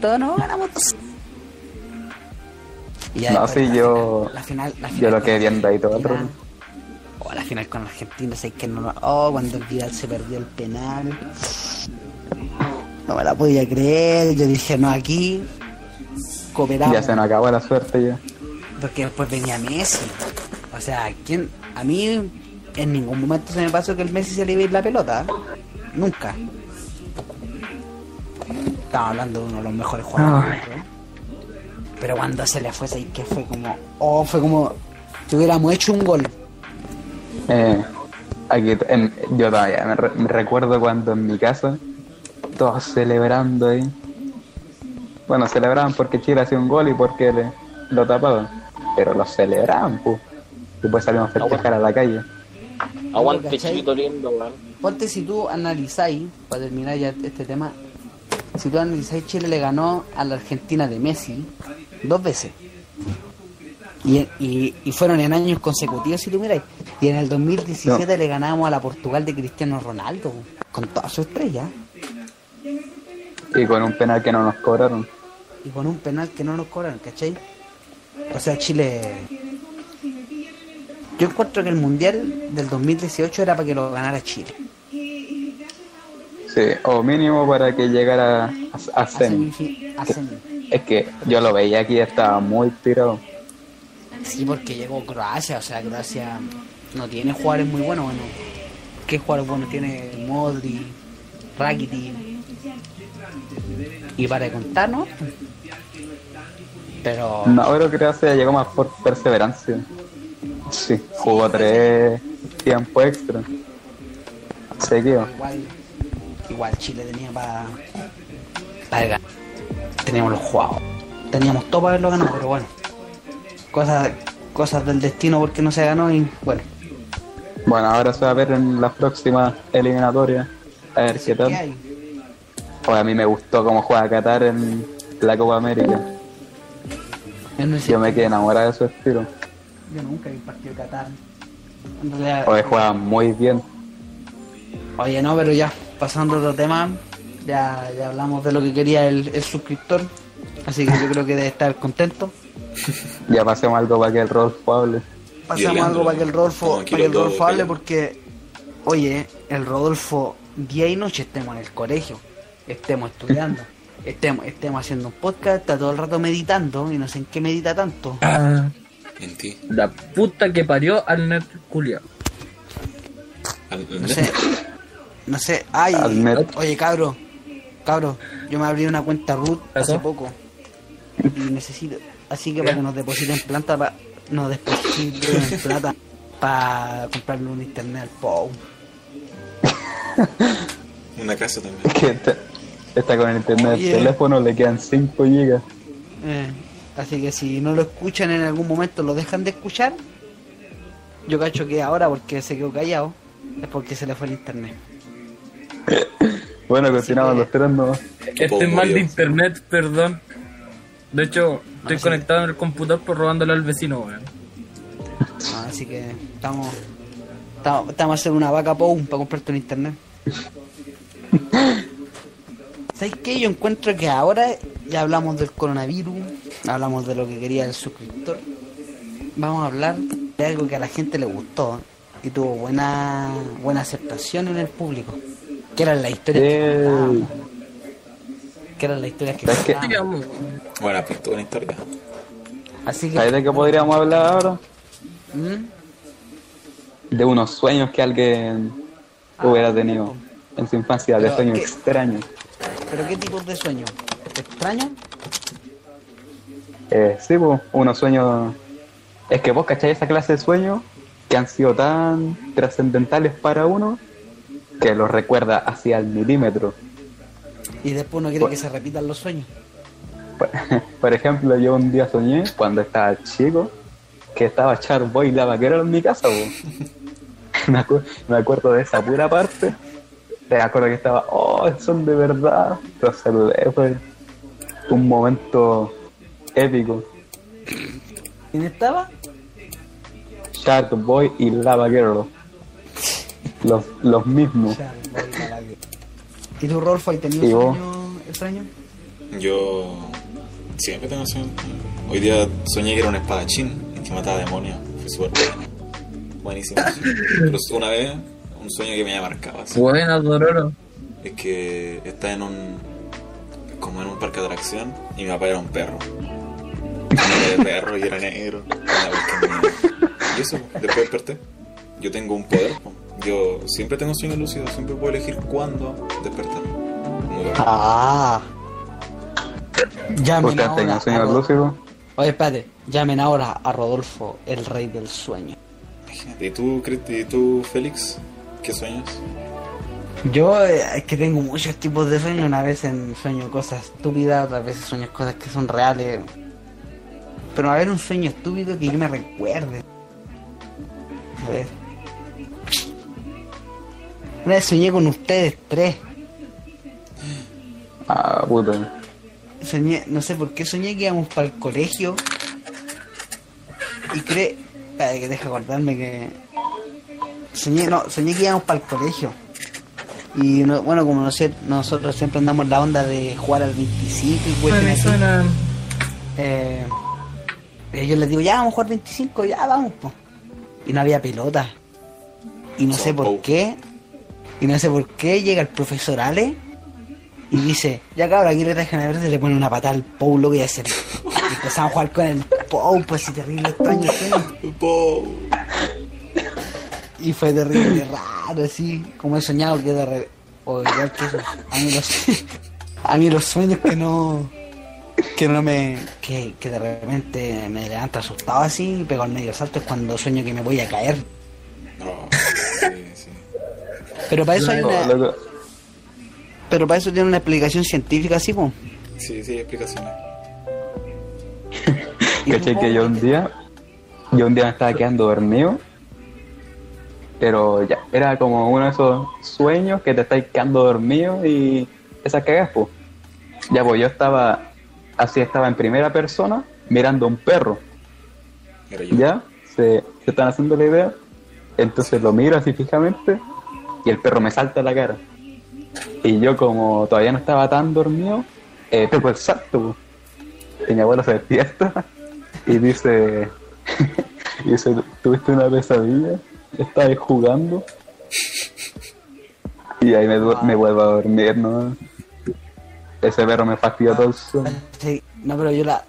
todo no ganamos. Y ya
No, sí,
la
yo-
final- la final, la
yo
final
lo
con
quedé viendo ahí todo el rato.
Oh, la final con Argentina, sé que no lo- Oh, cuando el Vidal se perdió el penal. No me la podía creer. Yo dije, no, aquí cooperamos.
Ya se nos acabó la suerte ya.
Porque después venía Messi. O sea, ¿quién? a mí en ningún momento se me pasó que el Messi se le iba a ir la pelota. Nunca. Estaba hablando de uno de los mejores jugadores. ¿no? Pero cuando se le fue, ¿sabes que fue como... Oh, fue como... Si hubiéramos hecho un gol.
Eh, aquí, en- yo todavía me, re- me recuerdo cuando en mi casa, todos celebrando ahí. Bueno, celebraban porque Chile hacía un gol y porque le- lo tapaban. Pero lo celebraban, pues. Después salimos a festejar a la calle.
Aguante chilito lindo, weón.
Ponte si tú analizáis, para terminar ya este tema, si tú analizáis, Chile le ganó a la Argentina de Messi dos veces. Y, y, y fueron en años consecutivos, si tú miráis. Y en el 2017 le ganamos a la Portugal de Cristiano Ronaldo, con toda su estrella.
Y con un penal que no nos cobraron.
Y con un penal que no nos cobran, ¿cachai? O sea, Chile... Yo encuentro que el Mundial del 2018 era para que lo ganara Chile.
Sí, o mínimo para que llegara a, a
A
semi.
semifi- a semi.
Es que yo lo veía aquí estaba muy tirado.
Sí, porque llegó Croacia, o sea, Croacia no tiene jugadores muy buenos, bueno. ¿Qué jugadores buenos tiene Modri, Rakitic? Y para de contar, ¿no? Pero
No, creo que Croacia llegó más por perseverancia. Sí, jugó tres tiempo extra. Seguido.
igual, igual Chile tenía para ganar. Teníamos los jugados. Teníamos todo para haberlo ganado, pero bueno. Cosas, cosas del destino porque no se ganó y bueno.
Bueno, ahora se va a ver en las próximas eliminatorias. A ver qué
¿Qué
tal. Pues a mí me gustó cómo juega Qatar en la Copa América.
Yo, no sé,
Yo me quedé enamorado de su estilo.
yo nunca vi un partido de Qatar. En realidad,
Hoy juega muy bien.
Oye, no, pero ya, pasando a otro tema, ya, ya hablamos de lo que quería el, el suscriptor, así que yo creo que debe estar contento.
Ya pasemos algo para que el Rodolfo hable.
Hablando,
algo para que el
aquí
para que el Rodolfo hable porque, oye, el Rodolfo día y noche estemos en el colegio, estemos estudiando, estemos, estemos haciendo un podcast, está todo el rato meditando y no sé en qué medita tanto.
En ti.
La puta que parió al net culiao.
No sé, no sé, ay, oye cabro, cabro, yo me abrí una cuenta root hace poco y necesito, así que para que nos depositen plata, para nos depositen plata para comprarle un internet al POU.
Una casa también.
Que está, con el internet del teléfono, le quedan 5 gigas.
Eh, así que si no lo escuchan en algún momento, lo dejan de escuchar. Yo cacho que ahora, porque se quedó callado, es porque se le fue el internet.
Bueno, continuamos
que-
los tres no.
Este es mal de internet, perdón. De hecho, estoy
sí.
conectado en el computador por robándole al vecino, weón.
Ah, así que estamos, estamos, estamos a hacer una vaca POU para comprarte un internet. ¿Sabes qué? Yo encuentro que ahora ya hablamos del coronavirus, hablamos de lo que quería el suscriptor. Vamos a hablar de algo que a la gente le gustó y tuvo buena buena aceptación en el público. Que eran las historias que
Eh.
contábamos. Que eran las historias que contábamos.
Buena pues toda una historia.
Así que...
¿Sabes de qué podríamos hablar ahora?
¿Mm?
De unos sueños que alguien hubiera tenido en su infancia, de sueños
¿qué?
extraños.
¿Pero qué tipos de sueños? ¿Extraños?
Eh, sí, pues, unos sueños. Es que vos cacháis esa clase de sueños que han sido tan trascendentales para uno que los recuerda hacia el milímetro.
Y después uno quiere que se repitan los sueños.
Por, por ejemplo, yo un día soñé cuando estaba chico que estaba Charboy la vaquera en mi casa. me, acu- me acuerdo de esa pura parte. Me acuerdo que estaba, oh, son de verdad. Los saludé, fue un momento épico.
¿Quién estaba?
Shark Boy y Lava Girl. Los, los mismos.
¿Y tú, Rolfo, has tenido
¿Y vos?
sueños extraños?
Yo siempre tengo sueños. Hoy día soñé que era un espadachín que mataba demonios. Fue súper bueno. Buenísimo. Pero una vez, un sueño que me había marcado así,
Buena, Dororo.
es que está en un. como en un parque de atracción y mi papá era un perro. Era de perro y era negro. Y eso, después desperté. Yo tengo un poder. po. Yo siempre tengo sueños lúcidos, siempre puedo elegir cuándo despertar. Muy bueno.
Ah. Llamen ahora. a
sueños
Ro-
lúcidos.
Oye, espérate. Llamen ahora a Rodolfo, el rey del sueño.
Imagínate. ¿Y tú, Cristi, y tú, Félix? ¿Qué sueños?
Yo eh, es que tengo muchos tipos de sueños. Una vez en sueño cosas estúpidas, otras veces sueño cosas que son reales. Pero a ver un sueño estúpido que yo me recuerde. A ver. Una vez soñé con ustedes tres.
Ah, puta.
Soñé, no sé por qué soñé que íbamos para el colegio. Y cree. Que deja acordarme que. Soñé, no, soñé que íbamos para el colegio. Y no- bueno, como no sé, nosotros siempre andamos la onda de jugar al 25 y así. Eh, y yo les digo, ya vamos a jugar 25, ya vamos, po. Y no había pelota. Y no sé por
Oh.
qué. Y no sé por qué llega el profesor Ale y dice, ya cabrón, aquí le dejan a ver, se le pone una patada al Pou, lo que hacer. Y empezamos a jugar con el Pou, pues así terrible extraño sueño. Y fue terrible raro, así, como he soñado que de re... o igual que eso. A mí los, a mí los sueños que no que no me que, que de repente me levanto asustado así y pego al medio salto es cuando sueño que me voy a caer.
No, sí, sí.
Pero para eso hay una
loco.
pero para eso tiene una explicación científica así, po.
Sí, sí, explicaciones.
¿Cachai que yo un día, yo un día me estaba quedando dormido, pero ya, era como uno de esos sueños que te estáis quedando dormido y esas cagas, pues. Ya, pues yo estaba, así estaba en primera persona, mirando a un perro,
yo.
ya, se, se están haciendo la idea, entonces lo miro así fijamente y el perro me salta a la cara. Y yo como todavía no estaba tan dormido, eh, pego el salto, pues. Y mi abuelo se despierta y dice, y dice, tuviste una pesadilla, estabas jugando. Y ahí me, du- me vuelvo a dormir, ¿no? Ese perro me fastidió todo el sueño.
Sí, no, pero yo la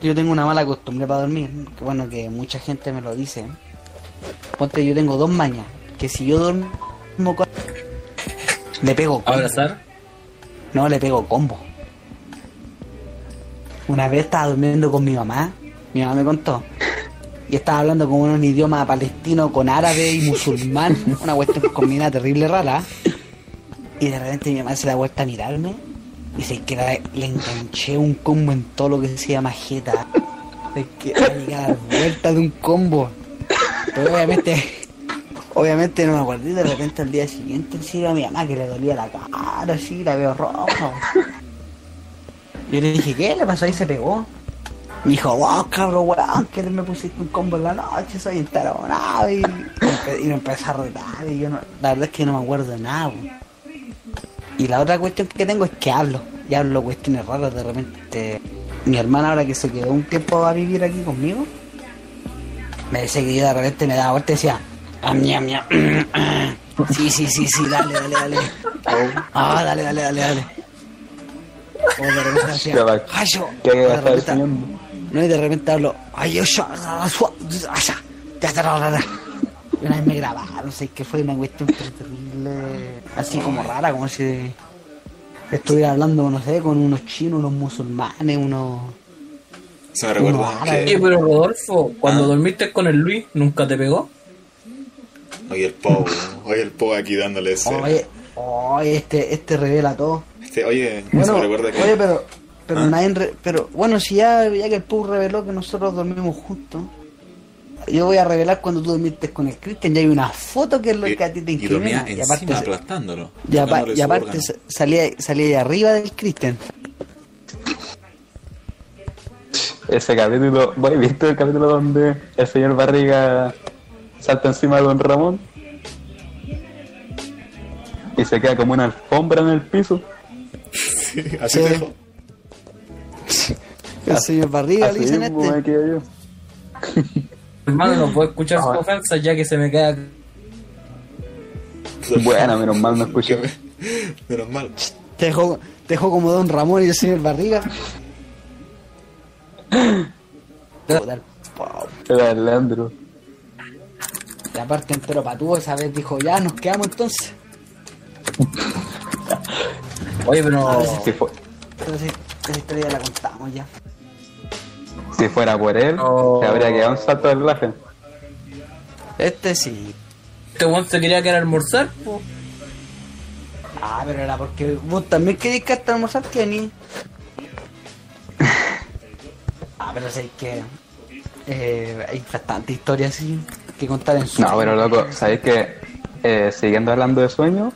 yo tengo una mala costumbre para dormir, que bueno que mucha gente me lo dice. Ponte yo tengo dos mañas, que si yo duermo con le pego combo.
Abrazar.
No, le pego combo. Una vez estaba durmiendo con mi mamá, mi mamá me contó, y estaba hablando con un idioma palestino con árabe y musulmán, una cuestión combinada terrible rara. Y de repente mi mamá se da vuelta a mirarme y se que la- le enganché un combo en todo lo que se llama jeta. Es que dar vuelta de un combo. Pero obviamente, obviamente no me acordé. De repente al día siguiente sí a mi mamá que le dolía la cara, así, la veo roja. Yo le dije, ¿qué le pasó? Ahí se pegó. Me dijo, wow, cabrón, weón, que me pusiste un combo en la noche, soy entaronado. Y, y me empezó a retar. Y yo no, la verdad es que no me acuerdo de nada. weón. Y la otra cuestión que tengo es que hablo. Y hablo cuestiones raras de repente. Mi hermana ahora que se quedó un tiempo a vivir aquí conmigo, me decía que yo de repente me daba vuelta y decía, ah, mia, mia, sí, sí, sí, sí, dale, dale, dale. Ah, dale, dale, dale, dale. O de repente decía, no, y de repente hablo, ay, yo, yo, yo, yo, ya está, la, la, la". Y una vez me grabaron, sé que fue una cuestión terrible, así como rara, como si estuviera hablando, no sé, con unos chinos, unos musulmanes, unos...
Se me recuerda.
Oye, pero Rodolfo, cuando
Ah.
dormiste con el Luis, ¿nunca te pegó?
Oye, el Po, oye, el Po aquí dándole ese.
Oye, oye, este, este revela todo.
Este, oye, se
Bueno,
me recuerda que.
oye, pero, pero
¿Ah?
nadie, re- pero bueno, si ya, ya que el Pug reveló que nosotros dormimos juntos, yo voy a revelar cuando tú dormiste con el Christian, ya hay una foto que es lo que a ti te
y dormía
incrimina. Y
encima
aparte,
aplastándolo.
y apa- y aparte salía, salía ahí arriba del Christian.
Ese capítulo, ¿vos has visto el capítulo donde el señor Barriga salta encima de Don Ramón? Y se queda como una alfombra en el piso.
Sí, así
Sí.
dejó.
El señor Barriga le dicen este.
me yo.
Hermano, no puedo escuchar su ofensa ya que se me queda.
Bueno, menos mal no escuché.
Menos mal.
Te dejó, te dejó como Don Ramón y el señor Barriga.
El Leandro.
La parte entero patúo esa vez dijo, ya nos quedamos entonces.
Oye, pero.
Pero sí, esa historia ya la contamos ya.
si fuera por él,
Oh.
se habría quedado un salto del laje.
Este sí.
Este weón se quería quedar a almorzar, po.
Ah, pero era porque vos también querías que hasta almorzar, Kenny. Ah, pero sé que eh, hay bastante historias así que contar en su.
No, pero loco, ¿sabéis que eh, siguiendo hablando de sueños?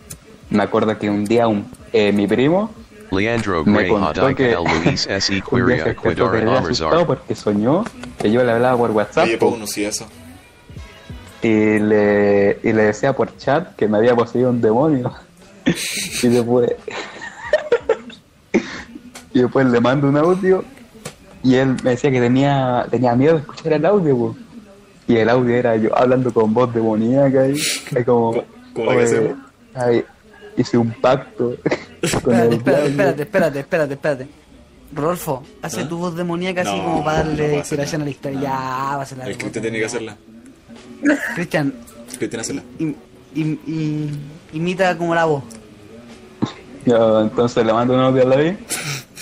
Me acuerdo que un día un, eh, mi primo
Leandro
me contó que
El Luis S.
terrible asustado porque soñó que yo le hablaba por WhatsApp
Oye,
po,
Pau, no sí eso.
y, le, y le decía por chat que me había poseído un demonio. y después y después le mando un audio y él me decía que tenía tenía miedo de escuchar el audio po. y el audio era yo hablando con voz demoníaca y, y como hice un pacto
Espérate, espérate, espérate, espérate, espérate, espérate. Rodolfo, hace
¿Ah?
tu voz demoníaca así
No,
como para
no
darle inspiración a la historia. Ya, va a la
El Cristian tiene que hacerla.
Cristian,
Cristian, hazla.
im- im- im- imita como la voz.
Yo, entonces le mando un audio a David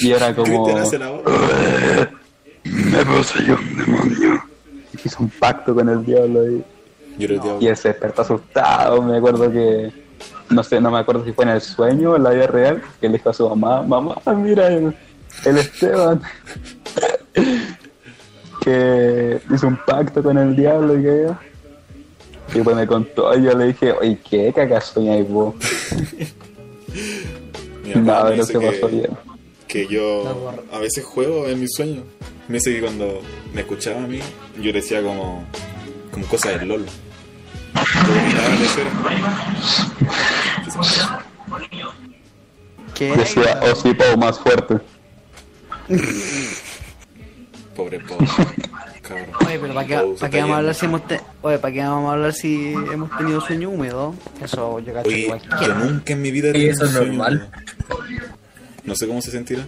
y era como
Cristian, hace la voz.
me poseyó un demonio hizo un pacto con el diablo ahí
Yo
y él se despertó asustado me acuerdo que no sé no me acuerdo si fue en el sueño o en la vida real que le dijo a su mamá mamá mira el, el Esteban que hizo un pacto con el diablo y que y pues me contó y yo le dije oye qué caca soñáis vos
hermano
no se
que-
pasó bien.
que yo a veces juego en mis sueños. Me dice que cuando me escuchaba a mí, yo decía como, como cosas del LOL.
¿Qué?
decía Pau más fuerte
Pobre pobre. Cabrón.
Oye, pero ¿para qué,
Pau
para vamos a hablar si hemos te- Oye, ¿para qué vamos a hablar si hemos tenido sueño húmedo? Eso yo cacho
Oye, yo nunca en mi vida he
Oye,
tenido
eso es normal.
No sé cómo se sentirá.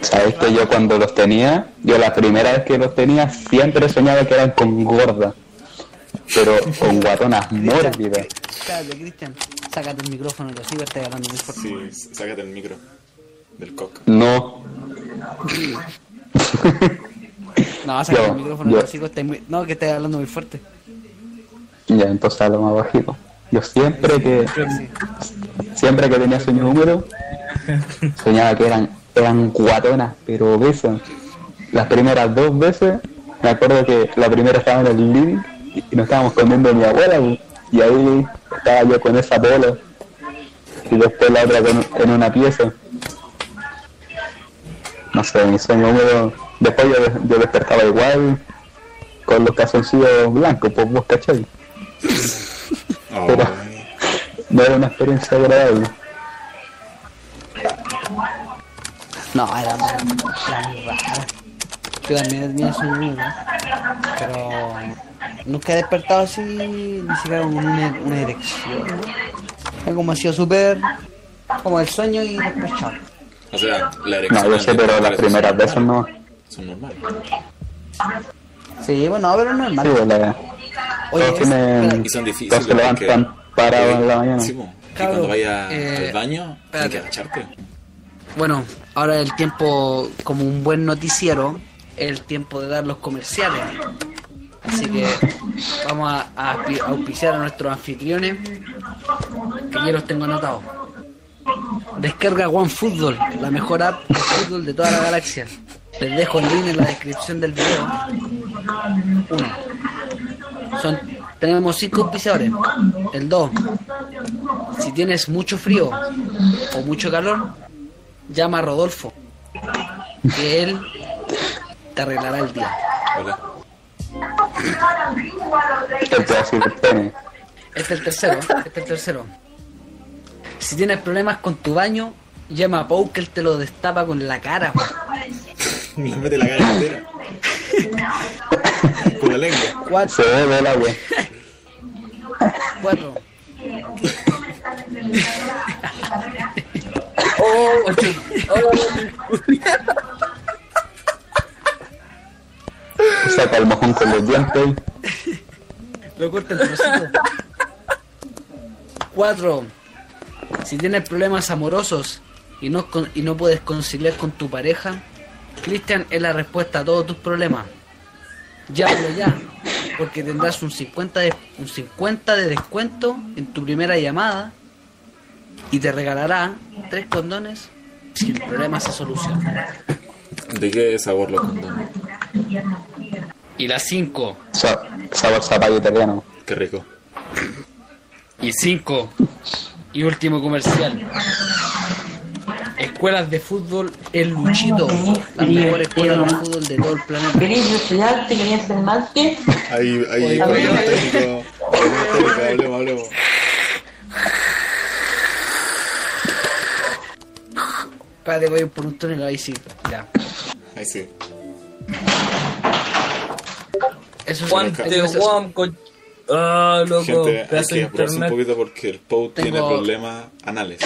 Sabes que yo cuando los tenía, yo la primera vez que los tenía siempre soñaba que eran con gorda, pero con guatonas mórbidas.
Espérate, Cristian, sácate el micrófono, lo sigo, estoy hablando muy fuerte.
Sí, sácate el micro del cock.
No,
No, sácate
Yo-
el micrófono, sigo, estoy muy... No, que estoy hablando muy fuerte.
ya entonces hablo más bajito. Yo siempre que
Sí.
siempre que tenía sueños húmedos, soñaba que eran eran guatonas, pero obesas. Las primeras dos veces, me acuerdo que la primera estaba en el living y nos estábamos comiendo mi abuela, y ahí estaba yo con esa bola y después la otra con- en una pieza. No sé, mi sueño húmedo, después yo, yo despertaba igual con los calzoncillos blancos, pues vos cachai.
Oh,
Pero- No era una experiencia agradable.
No, era, era muy raro. Yo también tenía sueño húmedo, pero nunca he despertado así, ni siquiera con una, una erección, ¿no? Fue como ha sido súper... Como el sueño y después chao.
o sea, la erección.
No, yo sé, pero las primeras veces no.
Son normales.
Sí, bueno, pero no es
Sí, la-
Oye,
todos
es-.
Y son difíciles.
todos se levantan parados en la mañana.
Sí, y cuando vaya
eh,
al baño, tienes que agacharte.
Bueno, ahora el tiempo, como un buen noticiero, es el tiempo de dar los comerciales. Así que vamos a, auspiciar a nuestros anfitriones, que ya los tengo anotados. Descarga OneFootball, la mejor app de fútbol de toda la galaxia. Les dejo el link en la descripción del video. Uno. Tenemos cinco auspiciadores. El 2. Si tienes mucho frío o mucho calor, llama a Rodolfo. Que él te arreglará el día.
Hola.
El pedacito del pene.
Este es el tercero. Este es el tercero. Si tienes problemas con tu baño, llama a Pau que él te lo destapa con la cara.
Le mete la cara entera. Con la lengua.
Cuatro.
Se bebe el agua.
Cuatro.
Oh, ocho.
Saca el mojón con los dientes.
Lo corta el trocito. Cuatro. Si tienes problemas amorosos y no, y no puedes conciliar con tu pareja, Cristian es la respuesta a todos tus problemas. Llámalo ya, porque tendrás un 50 de, un 50 de descuento en tu primera llamada y te regalará tres condones si el problema se soluciona.
¿De qué sabor los condones?
Y las 5.
Sa- sabor zapallo italiano.
Qué rico.
Y 5. Y último comercial. Escuelas de fútbol El Luchito. Las mejores escuelas de fútbol de todo el planeta.
¿Queréis estudiarte? ¿Querías ser máster?
Ahí, ahí, técnico. Problema técnico, hablemos, hablemos.
Espérate, voy por un túnel ahí sí. Ya.
Ahí sí.
Eso
Guante, guam, con... Ah, loco,
Gente, hay que apurarse un poquito porque el Pou tiene
Tengo-
problemas anales.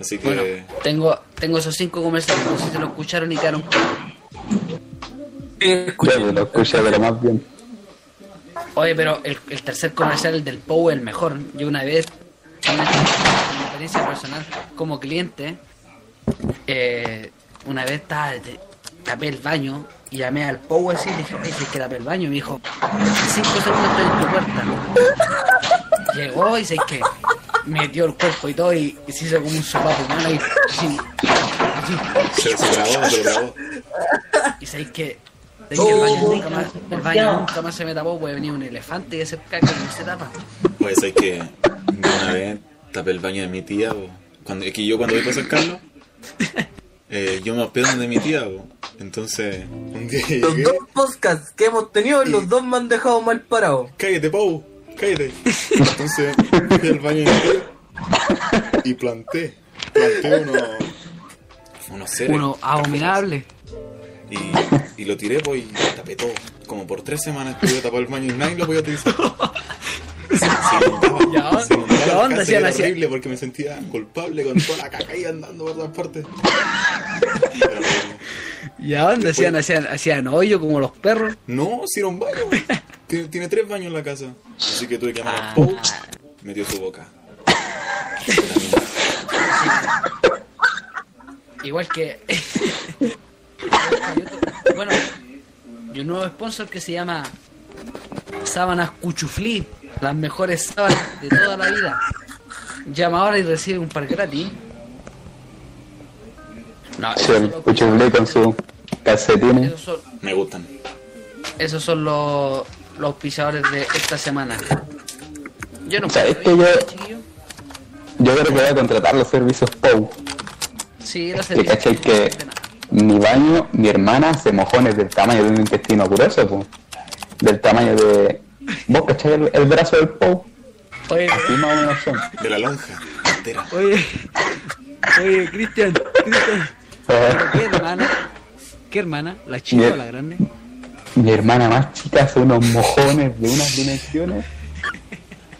Así que.
Bueno, tengo, tengo esos cinco comerciales. No sé si lo escucharon y quedaron.
Sí, escuché.
Lo escuché, pero más bien.
Oye, pero el, el tercer comercial, el del POU, es el mejor. Yo una vez, en una experiencia personal como cliente, eh, una vez estaba, tapé el baño y llamé al POU así y dije, oye, si es que tapé el baño. Y me dijo, "En cinco segundos estoy en tu puerta. Llegó y sé que metió el cuerpo y todo y, y se hizo como un sopapo humano y.
Se, se grabó, se grabó.
Y sabéis que, el baño, nunca más, el baño nunca más se me tapó, puede venir un elefante y hacer caca y no se tapa.
Pues es que yo una vez tapé el baño de mi tía. Cuando, es que yo cuando voy para San Carlos, eh, yo me hospedo de mi tía. po. Entonces, un día
Los
llegué.
dos podcasts que hemos tenido, los dos me han dejado mal parado.
Cállate, Pau, cállate. Entonces fui al baño de mi tía y planté. Planté unos. unos seres.
Uno abominable.
Y, y lo tiré pues, y tapé todo. Como por tres semanas estuve tapado el baño y nadie lo podía utilizar. Se, se inundaba,
Ya,
se inundaba y era
la hacía-
horrible porque me sentía culpable con toda la caca ahí andando por todas partes.
¿Y a dónde hacían, hacían, hacían hoyo como los perros?
No, si era un baño. Tiene, tiene tres baños en la casa. Así que tuve que llamar
Ah.
a Pau. Metió su boca.
Igual que. bueno, y un nuevo sponsor que se llama Sábanas Cuchuflí, las mejores sábanas de toda la vida. Llama ahora y recibe un par gratis. No,
Sí, el con sus calcetines.
son,
Me gustan.
esos son los, los pisadores de esta semana. Yo no
¿Sabes
puedo
que yo-. Yo creo que voy a contratar los servicios POU.
Sí, los
Que
servicios.
cachai que mi baño, mi hermana se mojones del tamaño de un intestino grueso, po. Del tamaño de. ¿Vos cachai el, el brazo del POU?
Oye,
Así más o menos son.
De la lonja. Entera.
oye, oye, Cristian, Cristian. ¿Pero ¿Qué hermana? ¿Qué hermana? ¿La chica o la grande?
Mi hermana más chica hace unos mojones de unas dimensiones.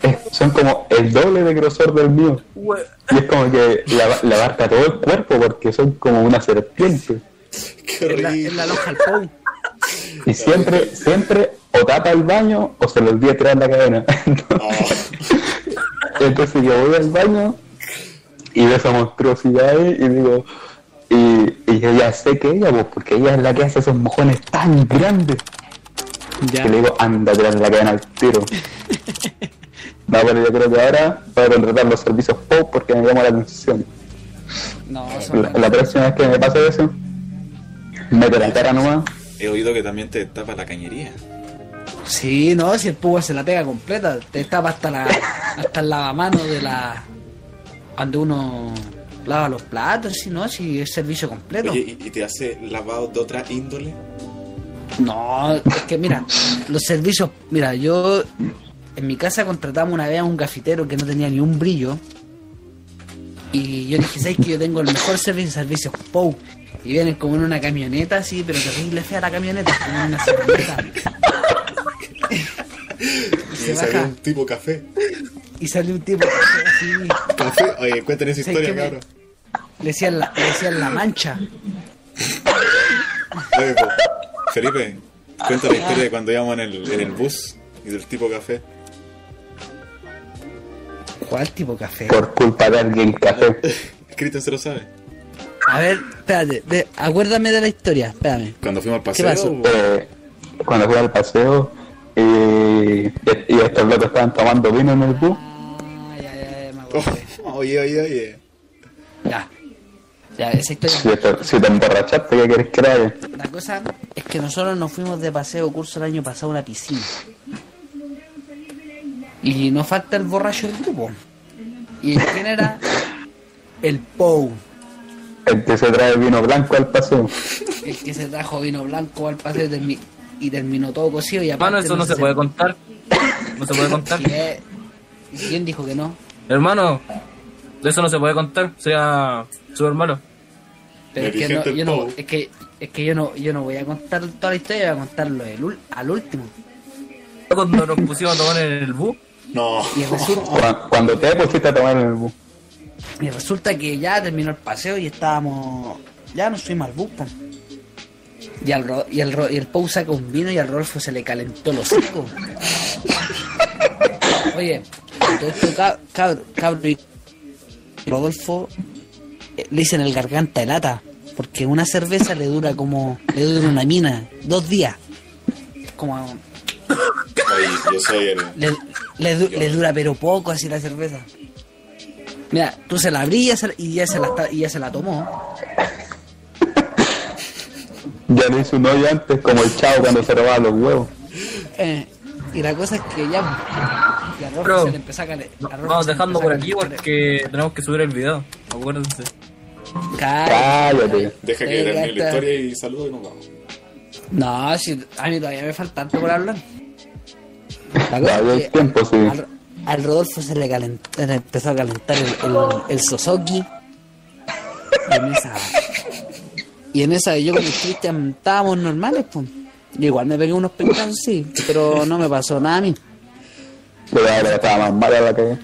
Es- son como el doble de grosor del mío. Y es como que le, aba- le abarca todo el cuerpo porque son como una serpiente.
Qué
Es la, la loja al Pou.
Y siempre, siempre o tapa el baño o se le olvida tirar la cadena.
Oh,
Entonces yo voy al baño y veo esa monstruosidad ahí y digo, y, y yo ya sé que ella, pues, porque ella es la que hace esos mojones tan grandes.
Ya.
Que le digo, anda, tirar la cadena al tiro. no, pero yo creo que ahora voy a contratar los servicios POP porque me llama la atención.
No,
La, la próxima vez que me pase eso, mete la cara nomás.
He oído que también te tapa la cañería.
Sí, no, si el Pou se la pega completa, te tapa hasta la hasta el lavamano de la cuando uno lava los platos, si no, si es servicio completo.
Oye, ¿y, y te hace lavado de otra índole?
No, es que mira, los servicios, mira, yo en mi casa contratamos una vez a un gafitero que no tenía ni un brillo. Y yo dije, ¿sabes que yo tengo el mejor servicio, servicios POU? Y vienen como en una camioneta así, pero terrible fea la camioneta, como en una camioneta. se
salió
baja.
un tipo café.
Y salió un tipo así.
Café. Oye, cuenten esa
¿Sabes
historia,
me-
cabrón.
Le decían la, le decían la mancha.
Oye, po, Felipe, cuenta la historia de cuando íbamos en el, en el bus y del tipo café.
¿Cuál tipo café?
Por culpa de alguien café.
Cristian se lo sabe.
A ver, espérate, de- acuérdame de la historia, espérame.
Cuando fuimos al paseo.
pasó?
po,
Eh, cuando fui al paseo y, y estos locos estaban tomando vino en el bus.
Ya, ya, ya, me
Oh, oye, oye, oye.
Ya. Ya, esa historia.
Si te, si te emborrachaste, ¿qué querés que haga?
La cosa es que nosotros nos fuimos de paseo curso el año pasado a una piscina. Y nos falta el borracho del grupo. ¿Y quién era? El Pou,
El que se trae vino blanco al paseo.
el que se trajo vino blanco al paseo y, termi- y terminó todo cocido. Y
Hermano, eso no se puede contar. No se puede contar.
¿Y es- ¿y ¿Quién dijo que no?
Hermano, eso no se puede contar. Sea súper malo.
Pero es que, no, yo no, es que es que yo no yo no voy a contar toda la historia, voy a contarlo al último.
Cuando nos pusimos a tomar en el bus,
No.
Y resulta,
Cuando, cuando te pusiste a tomar en el bus.
y resulta que ya terminó el paseo y estábamos. Ya nos fuimos al bus. po. Y, al, Ro- y, el, Ro- y el Pou saca un vino y al Rodolfo se le calentó los hocico. Oye, todo esto cab- cab- cabro y Rodolfo eh, le dicen el garganta de lata. Porque una cerveza le dura como. le dura una mina. Dos días. Como.
Oye, yo soy el.
Le, le, du- le dura pero poco así la cerveza. Mira, tú se la abrí y ya se, y ya se la, está- y ya se la tomó.
Ya le hice un hoyo antes, como el chavo cuando se robaba los huevos.
Eh, y la cosa es que ya. Y a Rolfo
Bro,
se le empezó a Rolfo
vamos dejando
empezó
por aquí porque tenemos que subir el video. Acuérdense.
Cállate.
Deja que termine la historia y saludo y nos vamos.
No, si a mí todavía me falta harto por hablar.
Hay tiempo, sí.
al, al Rodolfo se le, calentó, le empezó a calentar el, el, el Sosoki. Y en esa. Y en esa yo con el Cristian estábamos normales, pues. Yo igual me pegué unos pecados, sí, pero no me pasó nada a mí.
Pero ahora estaba más mala la que.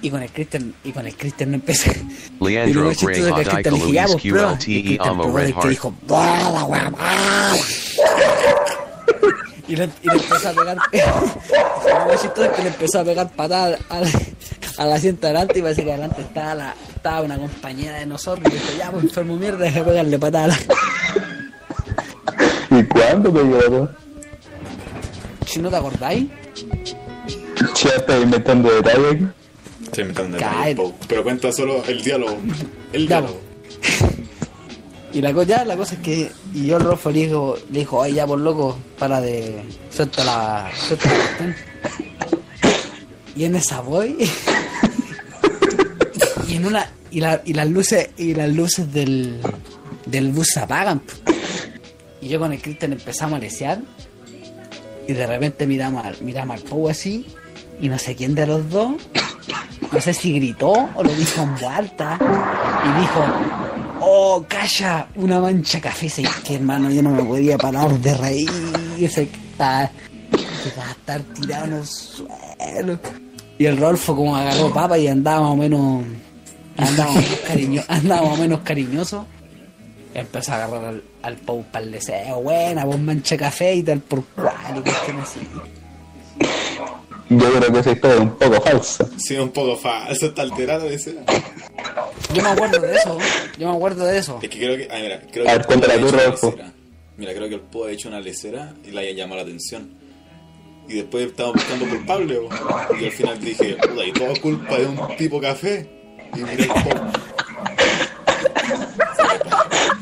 Y con el Cristian, y con el Cristian no empecé. Y
Leandro
más chistoso
Grey
es que el Cristian le dije, ya, pues, prueba. Y el
QLTE
Cristian
Amo
probó
Red
el que
Heart.
dijo, "Bah, la wea mala". Y le, y le empezó a pegar. que le empezó a pegar patadas al, al asiento adelante y parece que adelante estaba, la, estaba una compañera de nosotros. Y dijo, ya, pues enfermo mierda, deja de pegarle patadas.
¿Y cuándo te llegó?
Si no te acordáis,
Ya estoy inventando detalles aquí.
Estoy inventando Pou. Pero cuenta solo el diálogo. El diálogo.
Y la, ya, la cosa es que. Y yo al Rolfo le dijo, le dijo, ay, ya por loco, para de. Suelta la. Suelta la cuestión". Y en esa voy. y en una. Y, la, y las luces. Y las luces del. Del bus se apagan. Y yo con el Cristian empezamos a lesear. Y de repente miramos al, miramos al así. Y no sé quién de los dos. No sé si gritó o lo dijo en voz alta. Y dijo. Oh, calla, una mancha café. Y que hermano, yo no me podía parar de reír. Se estaba, estar tirado en el suelo. Y el Rolfo como agarró papa y andaba más o menos. Andaba más, cariño, andaba o menos cariñoso. Empezó a agarrar al, al para el deseo. Buena, vos mancha café y tal por cual. Y así.
Yo creo que esa historia es un poco falsa.
Sí, un poco falso, está alterado de escena.
Yo me acuerdo de eso. Yo me acuerdo de eso.
Es que creo que. Ah, mira, creo
A
que
ver, cuéntala tú, Rodolfo.
Mira, creo que el Po ha hecho una lecera y la haya llamado la atención. Y después estaba buscando culpable, bo. y al final dije, puta, y todo culpa de un tipo café. Y miré el Po.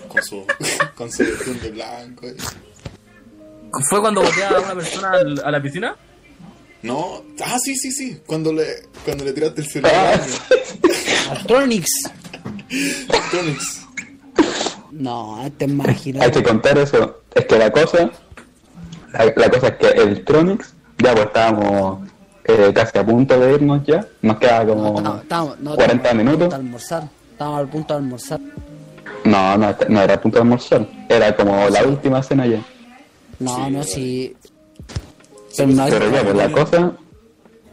Con su, con su de blanco.
¿Fue cuando boté a una persona a la piscina?
No, ah, sí, sí, sí. Cuando le, cuando le tiraste el celular.
Altronix.
Tronix.
No, este es mágico.
Hay que contar eso. Es que la cosa. La, la cosa es que el Tronix, ya pues estábamos eh, casi a punto de irnos ya. Nos queda como
No, estábamos- no,
40
estábamos al
minutos.
almorzar. Estábamos al punto de almorzar.
No, no, no era a punto de almorzar. Era como la última cena ya.
No,
Sí,
no,
vale.
Sí.
Pero ya, pues la cosa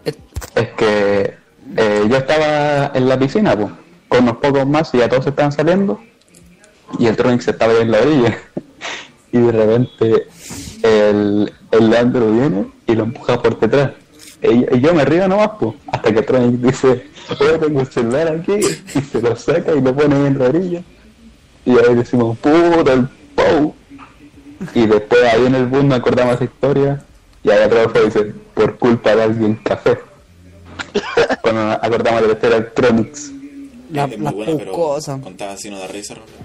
Es que eh, yo estaba en la piscina, pues, con unos pocos más y ya todos estaban saliendo. Y el Tronic se estaba ahí en la orilla. y de repente el, el Leandro viene y lo empuja por detrás. Y, y yo me río nomás, pues, hasta que Tronic dice, oye, tengo el celular aquí, y se lo saca y lo pone ahí en la orilla. Y ahí decimos, puta, el Pou. Y después ahí en el bus nos acordamos esa historia, y ahí atrás fue dice, por culpa de alguien café. Cuando nos acordamos de la historia de Tronics.
La,
es muy
las
buena, pero
cosas.
contaba así no da risa, Rolando.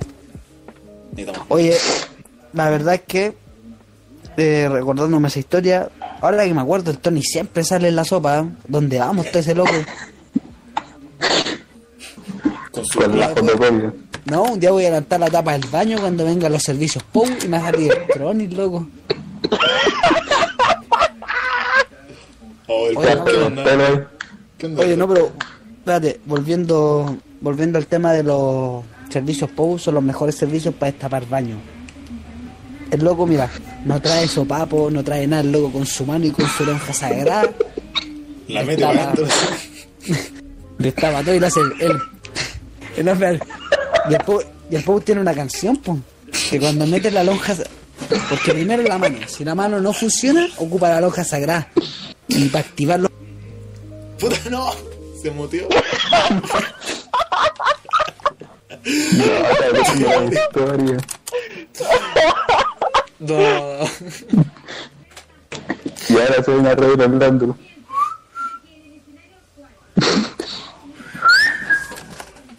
Ni tampoco.
Oye, la verdad es que, eh, recordándome esa historia, ahora que me acuerdo, el Tony siempre sale en la sopa. ¿eh? ¿Dónde vamos, está ese loco?
Con su
Con la.
No, un día voy a levantar la tapa del baño cuando vengan los servicios ¡Pum! y me va a salir el Tronic, loco.
Oh, el
Oye,
¿qué
no,
onda?
Oye, no, pero, espérate, volviendo, volviendo al tema de los servicios POU, son los mejores servicios para destapar baño. El loco, mira, no trae sopapo, no trae nada, el loco con su mano y con su lonja sagrada.
La mete adentro.
Destapa todo y lo hace el. el, el y el POU, y el POU tiene una canción, po, que cuando mete la lonja. Porque primero la mano, si la mano no funciona, ocupa la lonja sagrada. Y para activarlo.
Puta, no. Se mutió.
No, la historia.
No.
Y ahora soy una reina hablando.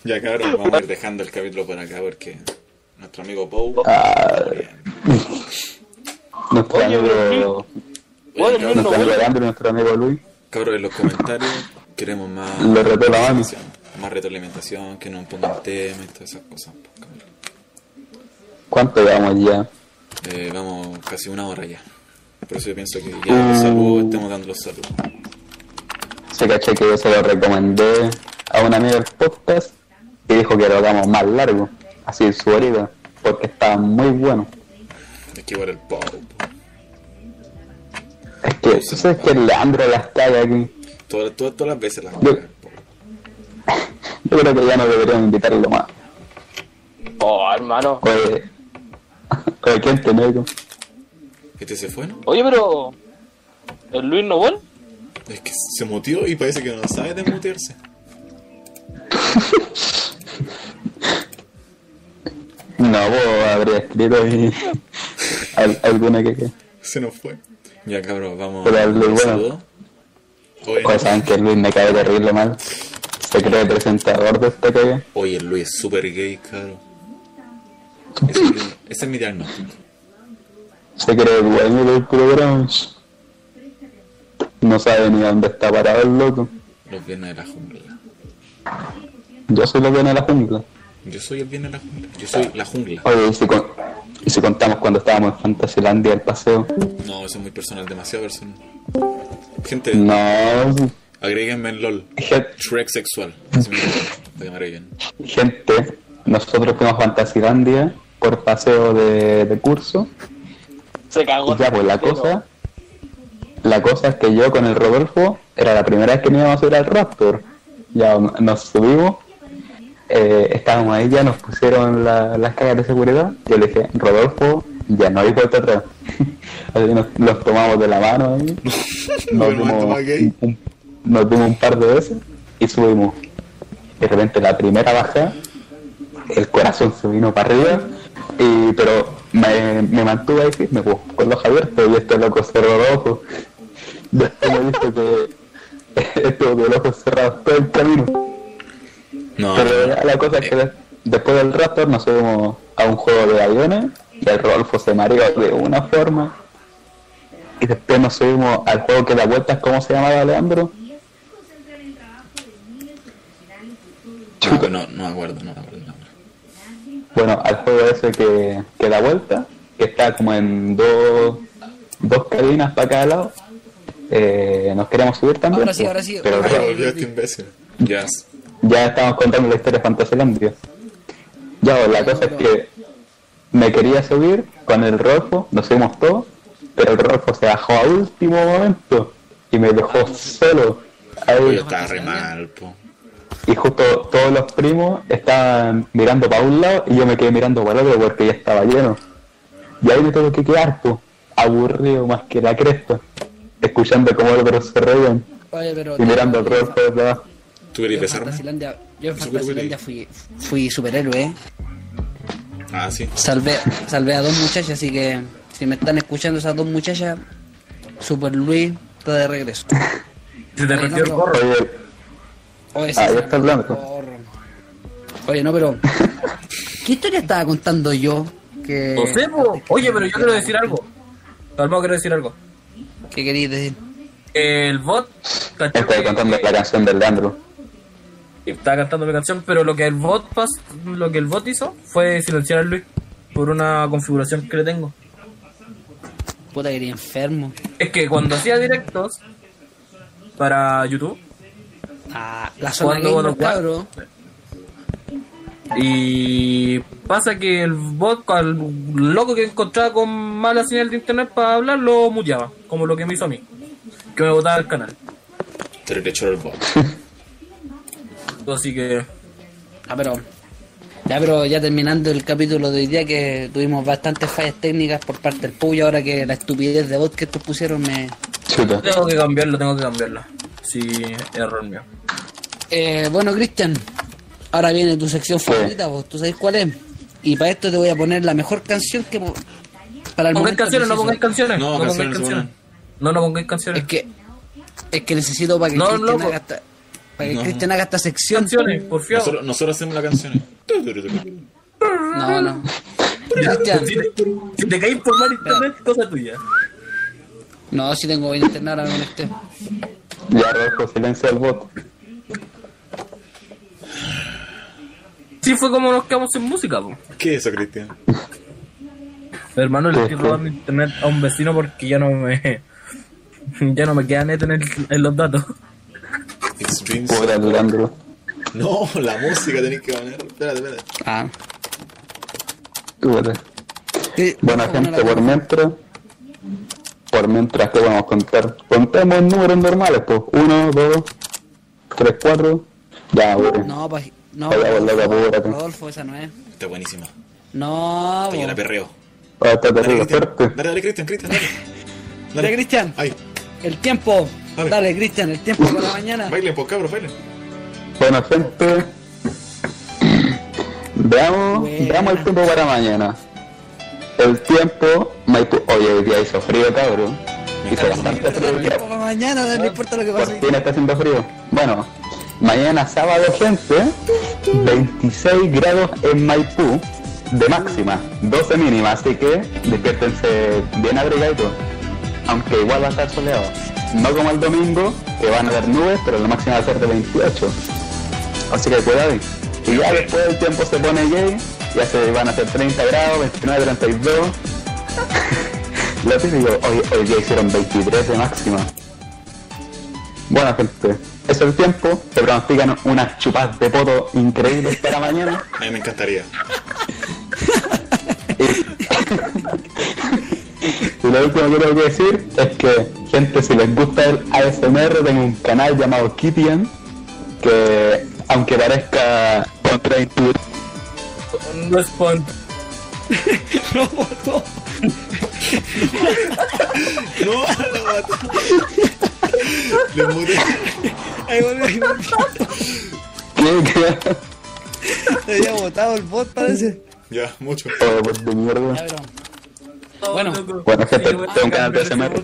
Ya cabrón, vamos a ir dejando el capítulo por acá porque nuestro amigo Pou.
Ah, nuestro
Oye,
amigo,
pero Oye, Luis no
nuestro amigo Luis.
Cabrón, en los comentarios queremos más.
Le retó la mano.
Más retroalimentación, que nos pongan tema y todas esas cosas. cabrón.
¿Cuánto llevamos ya?
Eh, vamos casi una hora ya. Por eso yo pienso que ya los saludos, estemos dando los saludos.
Se caché que yo se lo recomendé a un amigo del podcast y dijo que lo hagamos más largo, así su herida, porque estaba muy bueno.
Es que igual el.
Es que, tú sabes que Leandro las caga aquí.
Todas, todas, todas las veces las caga.
Yo creo que ya no deberíamos invitarlo más.
Oh, hermano.
Oye, oye, ¿quién te nego?
Este se fue, ¿no?
Oye, pero. ¿El Luis no vuelve?
Es que se mutió y parece que no sabe desmutearse.
No, vos habría escrito ahí al- alguna que que.
Se nos fue. Ya cabrón, vamos
Pero Luis, bueno.
saludo. Oye,
Pues saben que Luis me cae terrible mal. Se cree presentador de esta calle.
Oye, el Luis es súper gay, cabrón. Ese, ese es mi diagnóstico.
Se cree dueño del programa. No sabe ni dónde está parado el loco.
Los viernes de la jungla.
Yo soy lo que viene de la jungla.
Yo soy el viernes de la jungla. Yo soy la jungla.
Oye, ¿y si, con- y si contamos cuando estábamos en Fantasylandia el paseo?
No, eso es muy personal, demasiado personal. Gente,
No,
agréguenme en LOL.
gen-
Shrek sexual. Así me
gente, nosotros fuimos a Fantasylandia por paseo de, de curso.
Se cagó.
Y ya, pues la cosa, la cosa es que yo con el Rodolfo, era la primera vez que nos íbamos a subir al Raptor. Ya nos subimos, eh, estábamos ahí, ya nos pusieron la- las cajas de seguridad. Yo le dije, Rodolfo, ya no hay vuelta atrás. Así nos, nos tomamos de la mano ahí. Dimos, un, nos dimos un par de veces y subimos. De repente la primera baja, el corazón se vino para arriba, y, pero me, me mantuve ahí firme, pues, con los abiertos y este loco cerró los ojos. Después me dijo que estuvo con los ojos cerrados todo el camino.
No,
Pero ya la cosa es que
Eh.
de- después del Raptor nos subimos a un juego de aviones y el Rodolfo se mareó de una forma. Y después nos subimos al juego que da vueltas, ¿cómo se llamaba Leandro?
no, no, no me acuerdo, no me acuerdo. no.
Bueno, al juego ese que, que da vuelta, que está como en dos, dos cabinas para cada lado. Eh, nos queríamos subir también.
Ahora sí, ahora sí.
Pero
Ahora
volvió este imbécil. Ya.
Ya estamos contando la historia de Fantasylandia. Ya, la cosa es que me quería subir con el Rolfo, nos subimos todos, pero el Rolfo se bajó a último momento y me dejó solo Ahí,
estaba re mal, po.
y justo todos los primos estaban mirando para un lado y yo me quedé mirando para el otro porque ya estaba lleno. Y ahí me tuve que quedar, pues, aburrido más que la cresta, escuchando cómo otros se reían
Oye, pero.
y mirando al resto de abajo.
¿Tú
Yo
querías
en
besarme?
Fantasilandia, yo en Fantasilandia fui, fui superhéroe.
Ah, sí.
Salvé, salvé a dos muchachas, así que si me están escuchando esas dos muchachas, Super Luis está de regreso.
Se te rompió el gorro.
Oye,
Oye,
Ah,
sí,
ya está el blanco.
Oye, no, pero. ¿Qué historia estaba contando yo? Que...
No sé, po. Oye, pero yo quiero decir algo. Calmado, quiero decir algo.
¿Qué querías decir?
El bot.
estoy contando la canción del Leandro.
Estaba cantando mi canción, pero lo que el bot pas, lo que el bot hizo fue silenciar a Luis por una configuración que le tengo.
Puta, quería enfermo.
Es que cuando hacía directos para YouTube
Ah, la zona
Cuando
cabro.
y pasa que el bot al loco que encontraba con mala señal de internet para hablar lo muteaba, como lo que me hizo a mí, que me botaba el canal.
Te el bot.
Así que
Ah, pero. Ya, pero ya terminando el capítulo de hoy día, que tuvimos bastantes fallas técnicas por parte del Puyo, ahora que la estupidez de bot que estos pusieron me.
Chuta.
tengo que cambiarlo, tengo que cambiarlo. Sí, error mío.
Eh, bueno, Cristian, ahora viene tu sección favorita, vos, ¿tú sabes cuál es? Y para esto te voy a poner la mejor canción que. Para el
Pongáis
momento
canciones, no pongáis canciones.
No,
No, pongáis
canciones.
No, no pongáis canciones.
Es que. Es que necesito para que
No,
Cristian haga. Para que
No.
Cristian haga esta sección.
canciones, por favor.
Nosotros, nosotros hacemos las canciones.
No, no. Cristian.
Si te, si te caes por mal internet, cosa tuya.
No, si tengo internet ahora con este.
Ya rojo, silencio al bot.
Sí, fue como nos quedamos sin música, po.
¿Qué es eso, Cristian?
Hermano, le estoy robando internet a un vecino porque ya no me. Ya no me queda neto en, el- en los datos.
Puta,
so-
Leandro.
No, la música tenés que poner. Espérate, espérate.
Ah. Sí,
Bueno,
bueno,
gente, por mientras, por mientras que vamos a contar, contemos números normales, pues, 1, 2, 3, 4, ya, güey.
No, pues. No, Rodolfo. Rodolfo, esa no es.
Está buenísima.
No,
Está llena perreo.
Ah, está
Dale,
terrible
Cristian.
fuerte.
Dale, dale, Cristian, Cristian, dale.
Dale, Cristian. El tiempo.
Dale.
Dale, Cristian, el tiempo para mañana.
bailen, pues cabros, bailen.
Bueno, gente, veamos,
Buena.
veamos el tiempo para mañana. El tiempo, Maipú, oye, hoy día hizo frío, cabrón. Hizo bastante frío.
El tiempo para mañana, no importa lo que pase.
fin está haciendo frío. Bueno, mañana sábado, gente, 26 grados en Maipú de máxima, 12 mínima, así que despiértense bien abrigaditos. Aunque igual va a estar soleado. No como el domingo, que van a haber nubes, pero la máxima va a ser de 28. Así que cuidado. Y ya después el tiempo se pone gay, ya se van a hacer 30 grados, 29, 32. Lo típico, hoy, hoy día hicieron 23 de máxima. Bueno gente, eso es el tiempo, se pronostican unas chupas de poto increíbles para mañana.
A mí me encantaría.
Y lo último que tengo que decir es que, gente, si les gusta el ASMR, tengo un canal llamado Kitian, que aunque parezca contraintuitivo,
No es pon-
No, la mata. Le
bueno, ay, bueno.
¿qué? ¿Qué?
Te había botado el bot, parece.
Ya, mucho.
Oh, pues de mierda.
Ya, pero. Bueno.
Bueno, gente,
Sí, bueno,
tengo un canal de
cambiar
ASMR.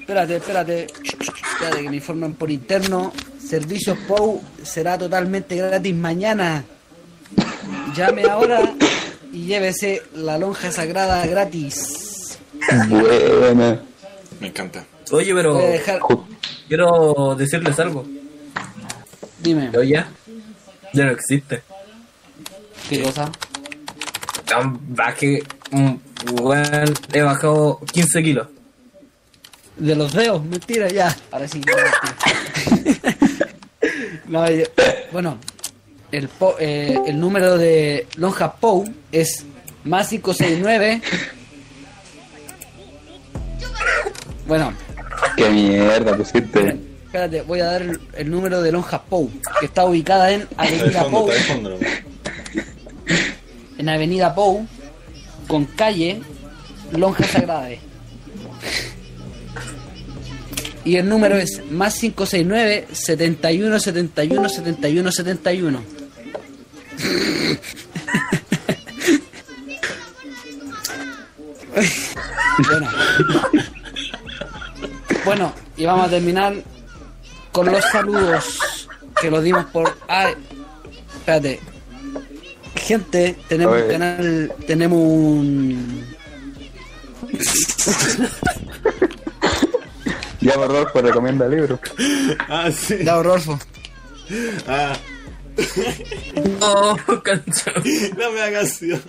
Espérate, espérate. Espérate que me informan por interno. Servicios POU será totalmente gratis mañana. Llame ahora y llévese la lonja sagrada gratis.
Buena.
Me encanta.
Oye, pero
Voy a dejar.
Ju-
quiero decirles algo.
Dime,
Yo ya. Ya no existe.
¿qué cosa?
Bajé. mm, weón, he bajado 15 kilos.
De los dedos, mentira, ya. Ahora sí. no, yo- bueno, el, po- eh, el número de lonja POU es más 569. Bueno,
Qué mierda pusiste.
espérate, voy a dar el, el número de Lonja Pou, que está ubicada en
Está de
Avenida
fondo,
Pou, en Avenida Pou, con calle Lonja Sagrada. Y el número es más 569 71 71 71 71. bueno. Bueno, y vamos a terminar con los saludos que los dimos por. Ay, espérate. Gente, tenemos
Oye.
un canal, tenemos un.
Ya por Rodolfo recomienda libros.
Ah, sí.
Ya, Rodolfo.
Ah,
No, canción.
la mega canción.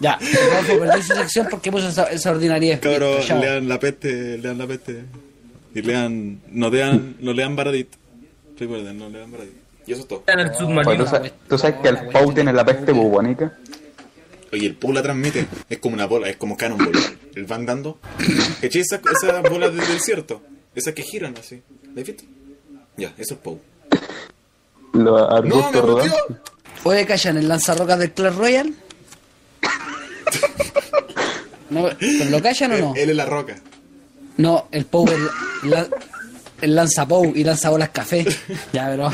Ya, Rodolfo perdió su sección porque puso esa, esa ordinaria.
Cabros,
Chao.
lean la peste, lean la peste. Y lean, no lean, no lean Baradit. Recuerden, no lean Baradit. Y eso es todo.
¿tú, sabes, tú sabes que el Pau tiene la peste bubónica?
Oye, el Pou la transmite. Es como una bola, es como Cannonball. El van dando. ¿Cachai? Esas, esas bolas del desierto. Esas que giran así. ¿La has visto? Ya, eso es Pou.
Los
¡No, me metió!
Oye, callan el lanzarrocas del Clash Royale. No, ¿Pero lo callan o no?
Él, él es la roca.
No, el Pou, el, la- el lanza Pou y lanza bolas café. Ya, pero.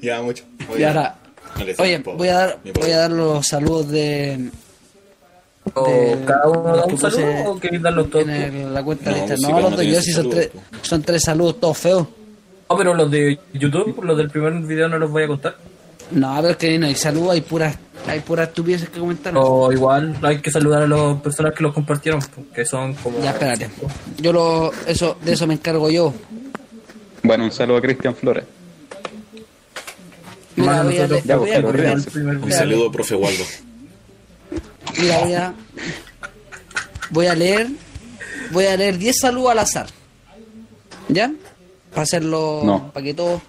Ya, mucho.
Y ahora. Oye, voy a dar, voy a dar los saludos de.
¿O
de-
cada uno da un saludo o queréis darlos todos?
en el- la cuenta
No, sí,
No, los yo, si son tres, son tres saludos todos feos.
No, pero los de YouTube, los del primer video no los voy a contar.
No, pero es que no hay saludos, hay puras, hay puras estupideces que comentar.
O igual hay que saludar a las personas que los compartieron, que son como...
Ya, espérate. Yo lo, eso, de eso me encargo yo.
Bueno, un saludo a Cristian Flores.
Mira, voy a, le-
Ya,
voy a- voy a-
pero
el primer
Un saludo, profe Waldo.
Mira, voy a, voy a leer, voy a leer 10 saludos al azar. ¿Ya? Para hacerlo,
No.
para que todos,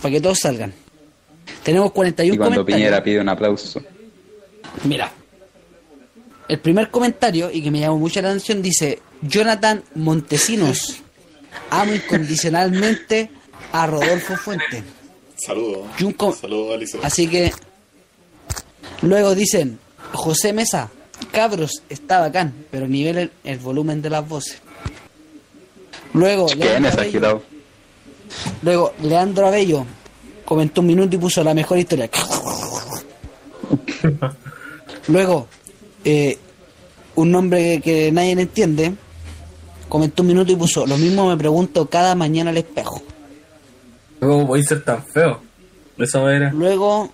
para que todos salgan. Tenemos 41
Y cuando
comentarios.
Piñera pide un aplauso.
Mira. El primer comentario, y que me llamó mucho la atención, dice, Jonathan Montesinos, amo incondicionalmente a Rodolfo Fuente.
Saludo.
Y un com-
Saludo, Alice.
Así que, luego dicen, José Mesa, cabros, está bacán, pero nivelen el volumen de las voces. Luego,
¿Quién
Leandro
es
Abello,
agitado?
luego, Leandro Abello comentó un minuto y puso la mejor historia. Luego, eh, un nombre que, que nadie entiende, comentó un minuto y puso, lo mismo me pregunto cada mañana al espejo.
¿Cómo voy a ser tan feo? Eso era.
Luego,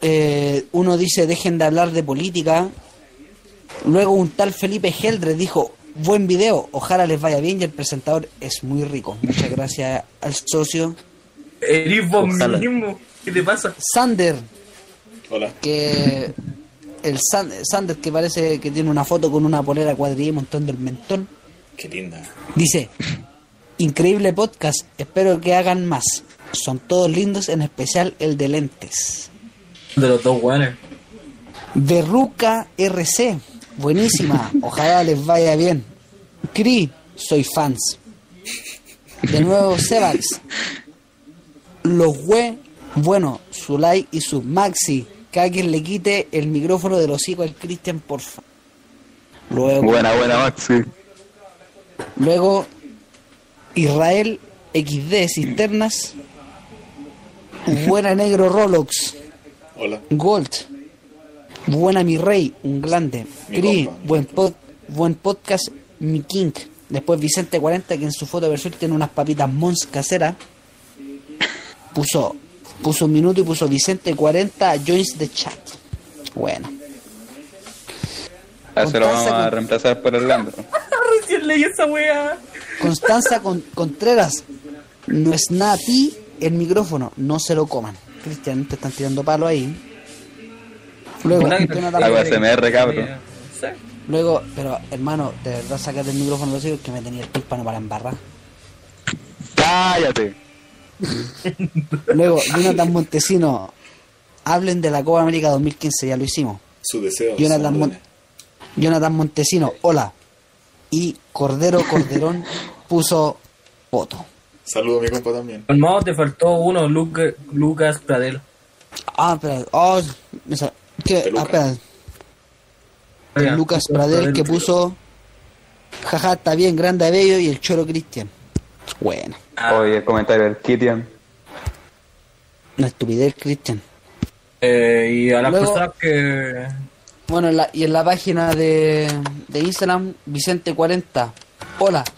eh, uno dice, dejen de hablar de política. Luego un tal Felipe Geldres dijo, buen video, ojalá les vaya bien y el presentador es muy rico. Muchas gracias al socio.
Eres vos
Ojalá.
mismo. ¿Qué te pasa?
Sander,
Hola.
que el San- Sander que parece que tiene una foto con una polera cuadrilla montando el mentón,
Qué linda.
dice, increíble podcast, espero que hagan más. Son todos lindos, en especial el de lentes.
De los dos guanes.
Berruca RC, buenísima, ojalá les vaya bien. Cri, soy fans. De nuevo Sebax. Los we, bueno, su like y su maxi. Que alguien le quite el micrófono del hocico al Cristian, porfa. Luego,
Buena, buena, Maxi.
luego Israel XD Cisternas. Buena negro Rolox.
Hola.
Gold. Buena mi rey, un grande. Cri, buen, pod- buen podcast, mi king. Después Vicente 40, que en su foto de perfil tiene unas papitas Mons caseras. Puso, puso un minuto y puso Vicente 40 joins the chat. Bueno.
A eso lo vamos a
con-
reemplazar por Orlando.
Recién leí esa wea.
Constanza Con- Contreras. No es nada a ti el micrófono, no se lo coman. Cristian, te están tirando palo ahí. Luego,
Hago cabrón.
Luego, pero hermano, de verdad sacate el micrófono de los hijos que me tenía el tímpano para embarrar.
¡Cállate!
Luego, Jonathan Montesino, hablen de la Copa América 2015, ya lo hicimos.
Su deseo.
Jonathan, Mon-. Jonathan Montesino, hola. Y Cordero Corderón puso poto.
Saludo a mi compa también.
Calmado, te faltó uno, Luca- Lucas Pradel.
Ah, espera. Oh, ¿qué? Ah,
Lucas.
espera. Lucas Pradel que puso. Jaja, está bien, grande bello y el choro Cristian. Bueno,
Oye, el comentario del Kitian.
una estupidez, Cristian.
Eh, y a las
Luego-
personas que.
Bueno, en la- y en la página de, de Instagram, Vicente40. Hola.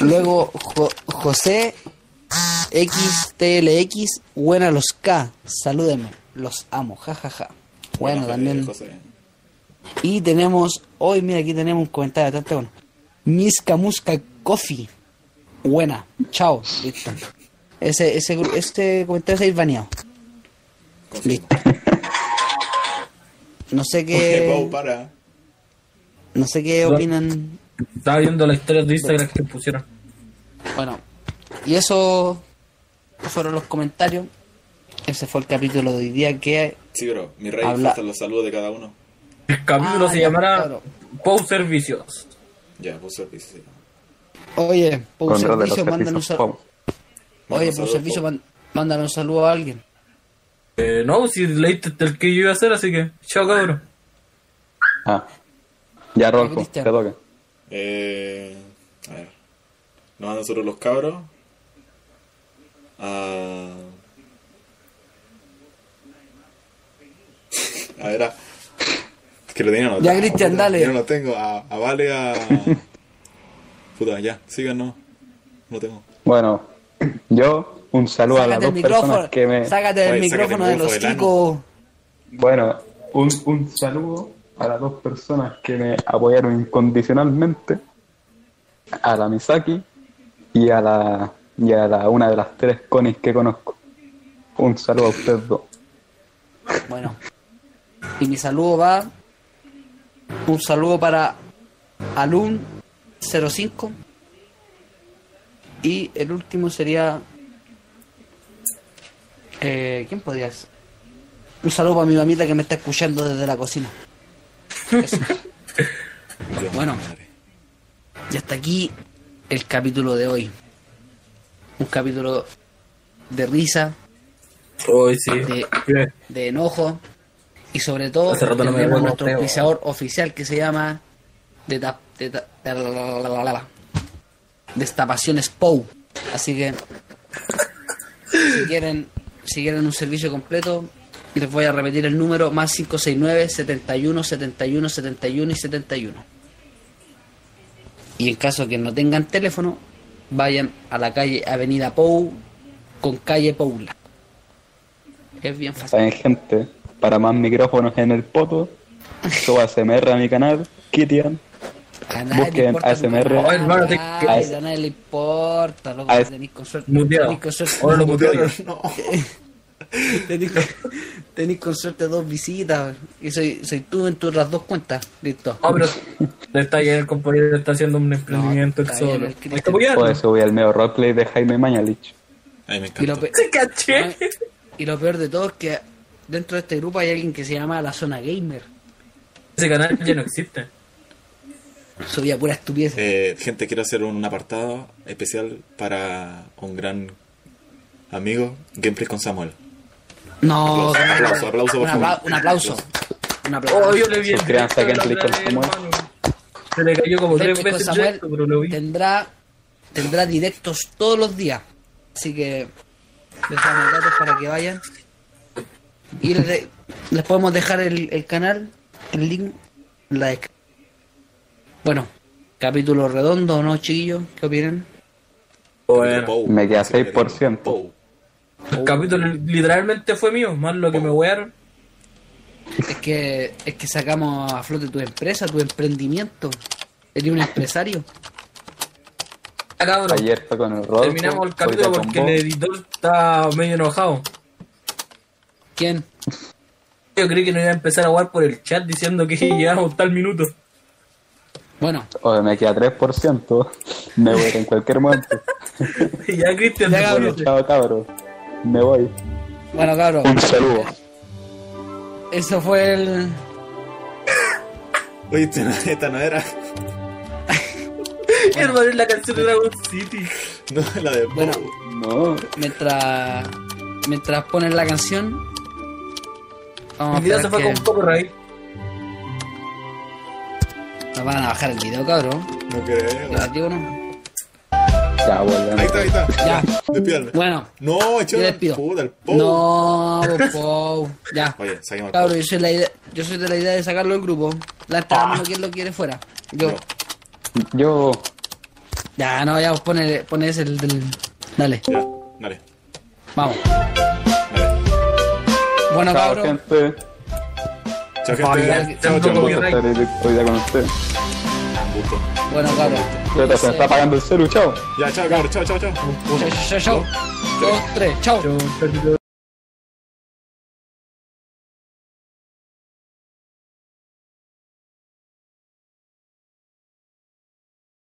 Luego, Jo- José XTLX. Buena los K. Salúdenme. Los amo. jajaja Bueno,
José,
también.
José.
Y tenemos, hoy mira, aquí tenemos un comentario bastante bueno. Miska Muska Coffee. Buena. Chao. Listo. Ese, ese, ese comentario se ha. Listo. No sé
Oye,
qué,
para.
no sé qué opinan.
Estaba viendo las historias de Instagram que pusieron.
Bueno, y eso fueron los comentarios. Ese fue el capítulo de hoy día que
Sí, bro. Mi rey,
Habla-
faltan los saludos de cada uno.
El capítulo
Ah,
se
ya,
llamará
claro.
Post Servicios.
Ya, puse servicio. sí.
Oye, un
servicios.
saludo. Oye,
un saludo,
servicio,
Pau.
man- mándale un saludo a alguien.
Eh, no, si leíste el que yo iba a hacer, así que. Chao, cabrón.
Ah. Ya, Rolfo, te toca.
Eh, a ver. Nos mandan nosotros los cabros. A. A ver, a. Es que lo tenía anotado.
Ya, Cristian, dale.
Yo no lo tengo. A, a Vale, a. Puta, ya, síganos. No tengo.
Bueno, yo un saludo a las
Sácate
dos personas
micrófono,
que me...
sácate el
Oye, sácate
micrófono
el
de los chicos.
Bueno, un, un saludo a las dos personas que me apoyaron incondicionalmente, a la Misaki y a la, y a la una de las tres conis que conozco. Un saludo a ustedes dos.
Bueno, y mi saludo va. Un saludo para Alun05. Y el último sería. Eh, ¿Quién podría ser? Un saludo para mi mamita que me está escuchando desde la cocina. Bueno.
madre.
Y hasta aquí el capítulo de hoy. Un capítulo de risa,
Hoy sí.
de, enojo y sobre todo
no
tenemos nuestro auspiciador oficial que se llama Destapaciones POU. Así que si quieren, si quieren un servicio completo, les voy a repetir el número más 569 71 71 71 y 71. Y en caso que no tengan teléfono, vayan a la calle Avenida Pou con calle Poula. Es bien fácil.
Saben, gente, para más micrófonos en el poto, suba ASMR a mi canal, Kitian.
A nadie le
Busquen
importa
ASMR.
Ay, hermano, te-
ay, a nadie le importa, loco,
A-
tenés con suerte.
Muteado. Ahora lo muteo yo.
tenés con- suerte dos visitas. Y soy, soy tú en tus otras dos cuentas. Listo.
No, pero está ahí el compañero está haciendo un emprendimiento
No, bien,
solo.
el
Hay que apoyarlo.
Pues subí el medio roleplay de Jaime Mañalich.
Ay, me
Y lo,
Se caché.
y lo peor de todo es que dentro de este grupo hay alguien que se llama La Zona Gamer.
Ese canal ya no existe.
Subía pura estupidez.
Eh, gente, quiero hacer un apartado especial para un gran amigo, Gameplay con Samuel.
no,
aplauso,
no,
aplauso, aplauso, por
un, apla-
favor.
un aplauso. Un aplauso.
Oh, yo le vi el
Suscríbanse a
directo
Gameplay
la
con Samuel.
Se le cayó como tres veces el
Samuel
directo, pero lo vi.
tendrá tendrá directos todos los días así que les damos datos para que vayan y les, de- les podemos dejar el, el canal el link en la descripción bueno capítulo redondo ¿no chiquillos? ¿qué opinan?
Bueno.
Me queda
Sí,
6%.
Pou.
el capítulo literalmente fue mío, más lo que me wearon.
es que es que sacamos a flote tu empresa tu emprendimiento eres un empresario
cabrón.
Ayer fue con el Rodolfo.
Terminamos el capítulo porque el editor está medio enojado.
¿quién?
Yo creí que no iba a empezar a jugar por el chat diciendo que llevamos tal minuto.
Bueno
Oye, me queda 3%. Me voy en cualquier momento.
Ya Cristian
Ya, cabrón.
pone-
Bueno, chao, cabros. Me voy.
bueno cabros
Un saludo.
eso fue el
Oye, esta no, esta no era.
Hermano, es la canción de Dragon City.
No, la de.
Bueno,
No.
mientras mientras ponen la canción vamos a
se fue
que
con copyright.
Nos van a bajar el video, cabrón.
No creo.
Negativo, ¿no?
Ya, volvemos.
Ahí está, ahí está.
Ya.
Despídame.
Bueno,
No, la
despido.
puta, el po.
No, por favor. Ya.
Oye, saquemos
Cabrón, yo soy, la idea, yo soy de la idea de sacarlo del grupo. La entrada, quién lo quiere fuera. Yo.
No.
Yo.
Ya, no, ya, pues pone, pone ese el del. Dale,
Ya, dale.
vamos.
Dale.
Bueno,
Chao,
cabrón.
gente.
Chao, gente. Chao, chao.
con usted.
Bueno, cabrón.
Espérate, se me está apagando el celu, chao.
Ya, chao, cabrón. Chao, chao, chao.
Chao, chao, chao. Dos, tres, chao.
Chau, chau, chau.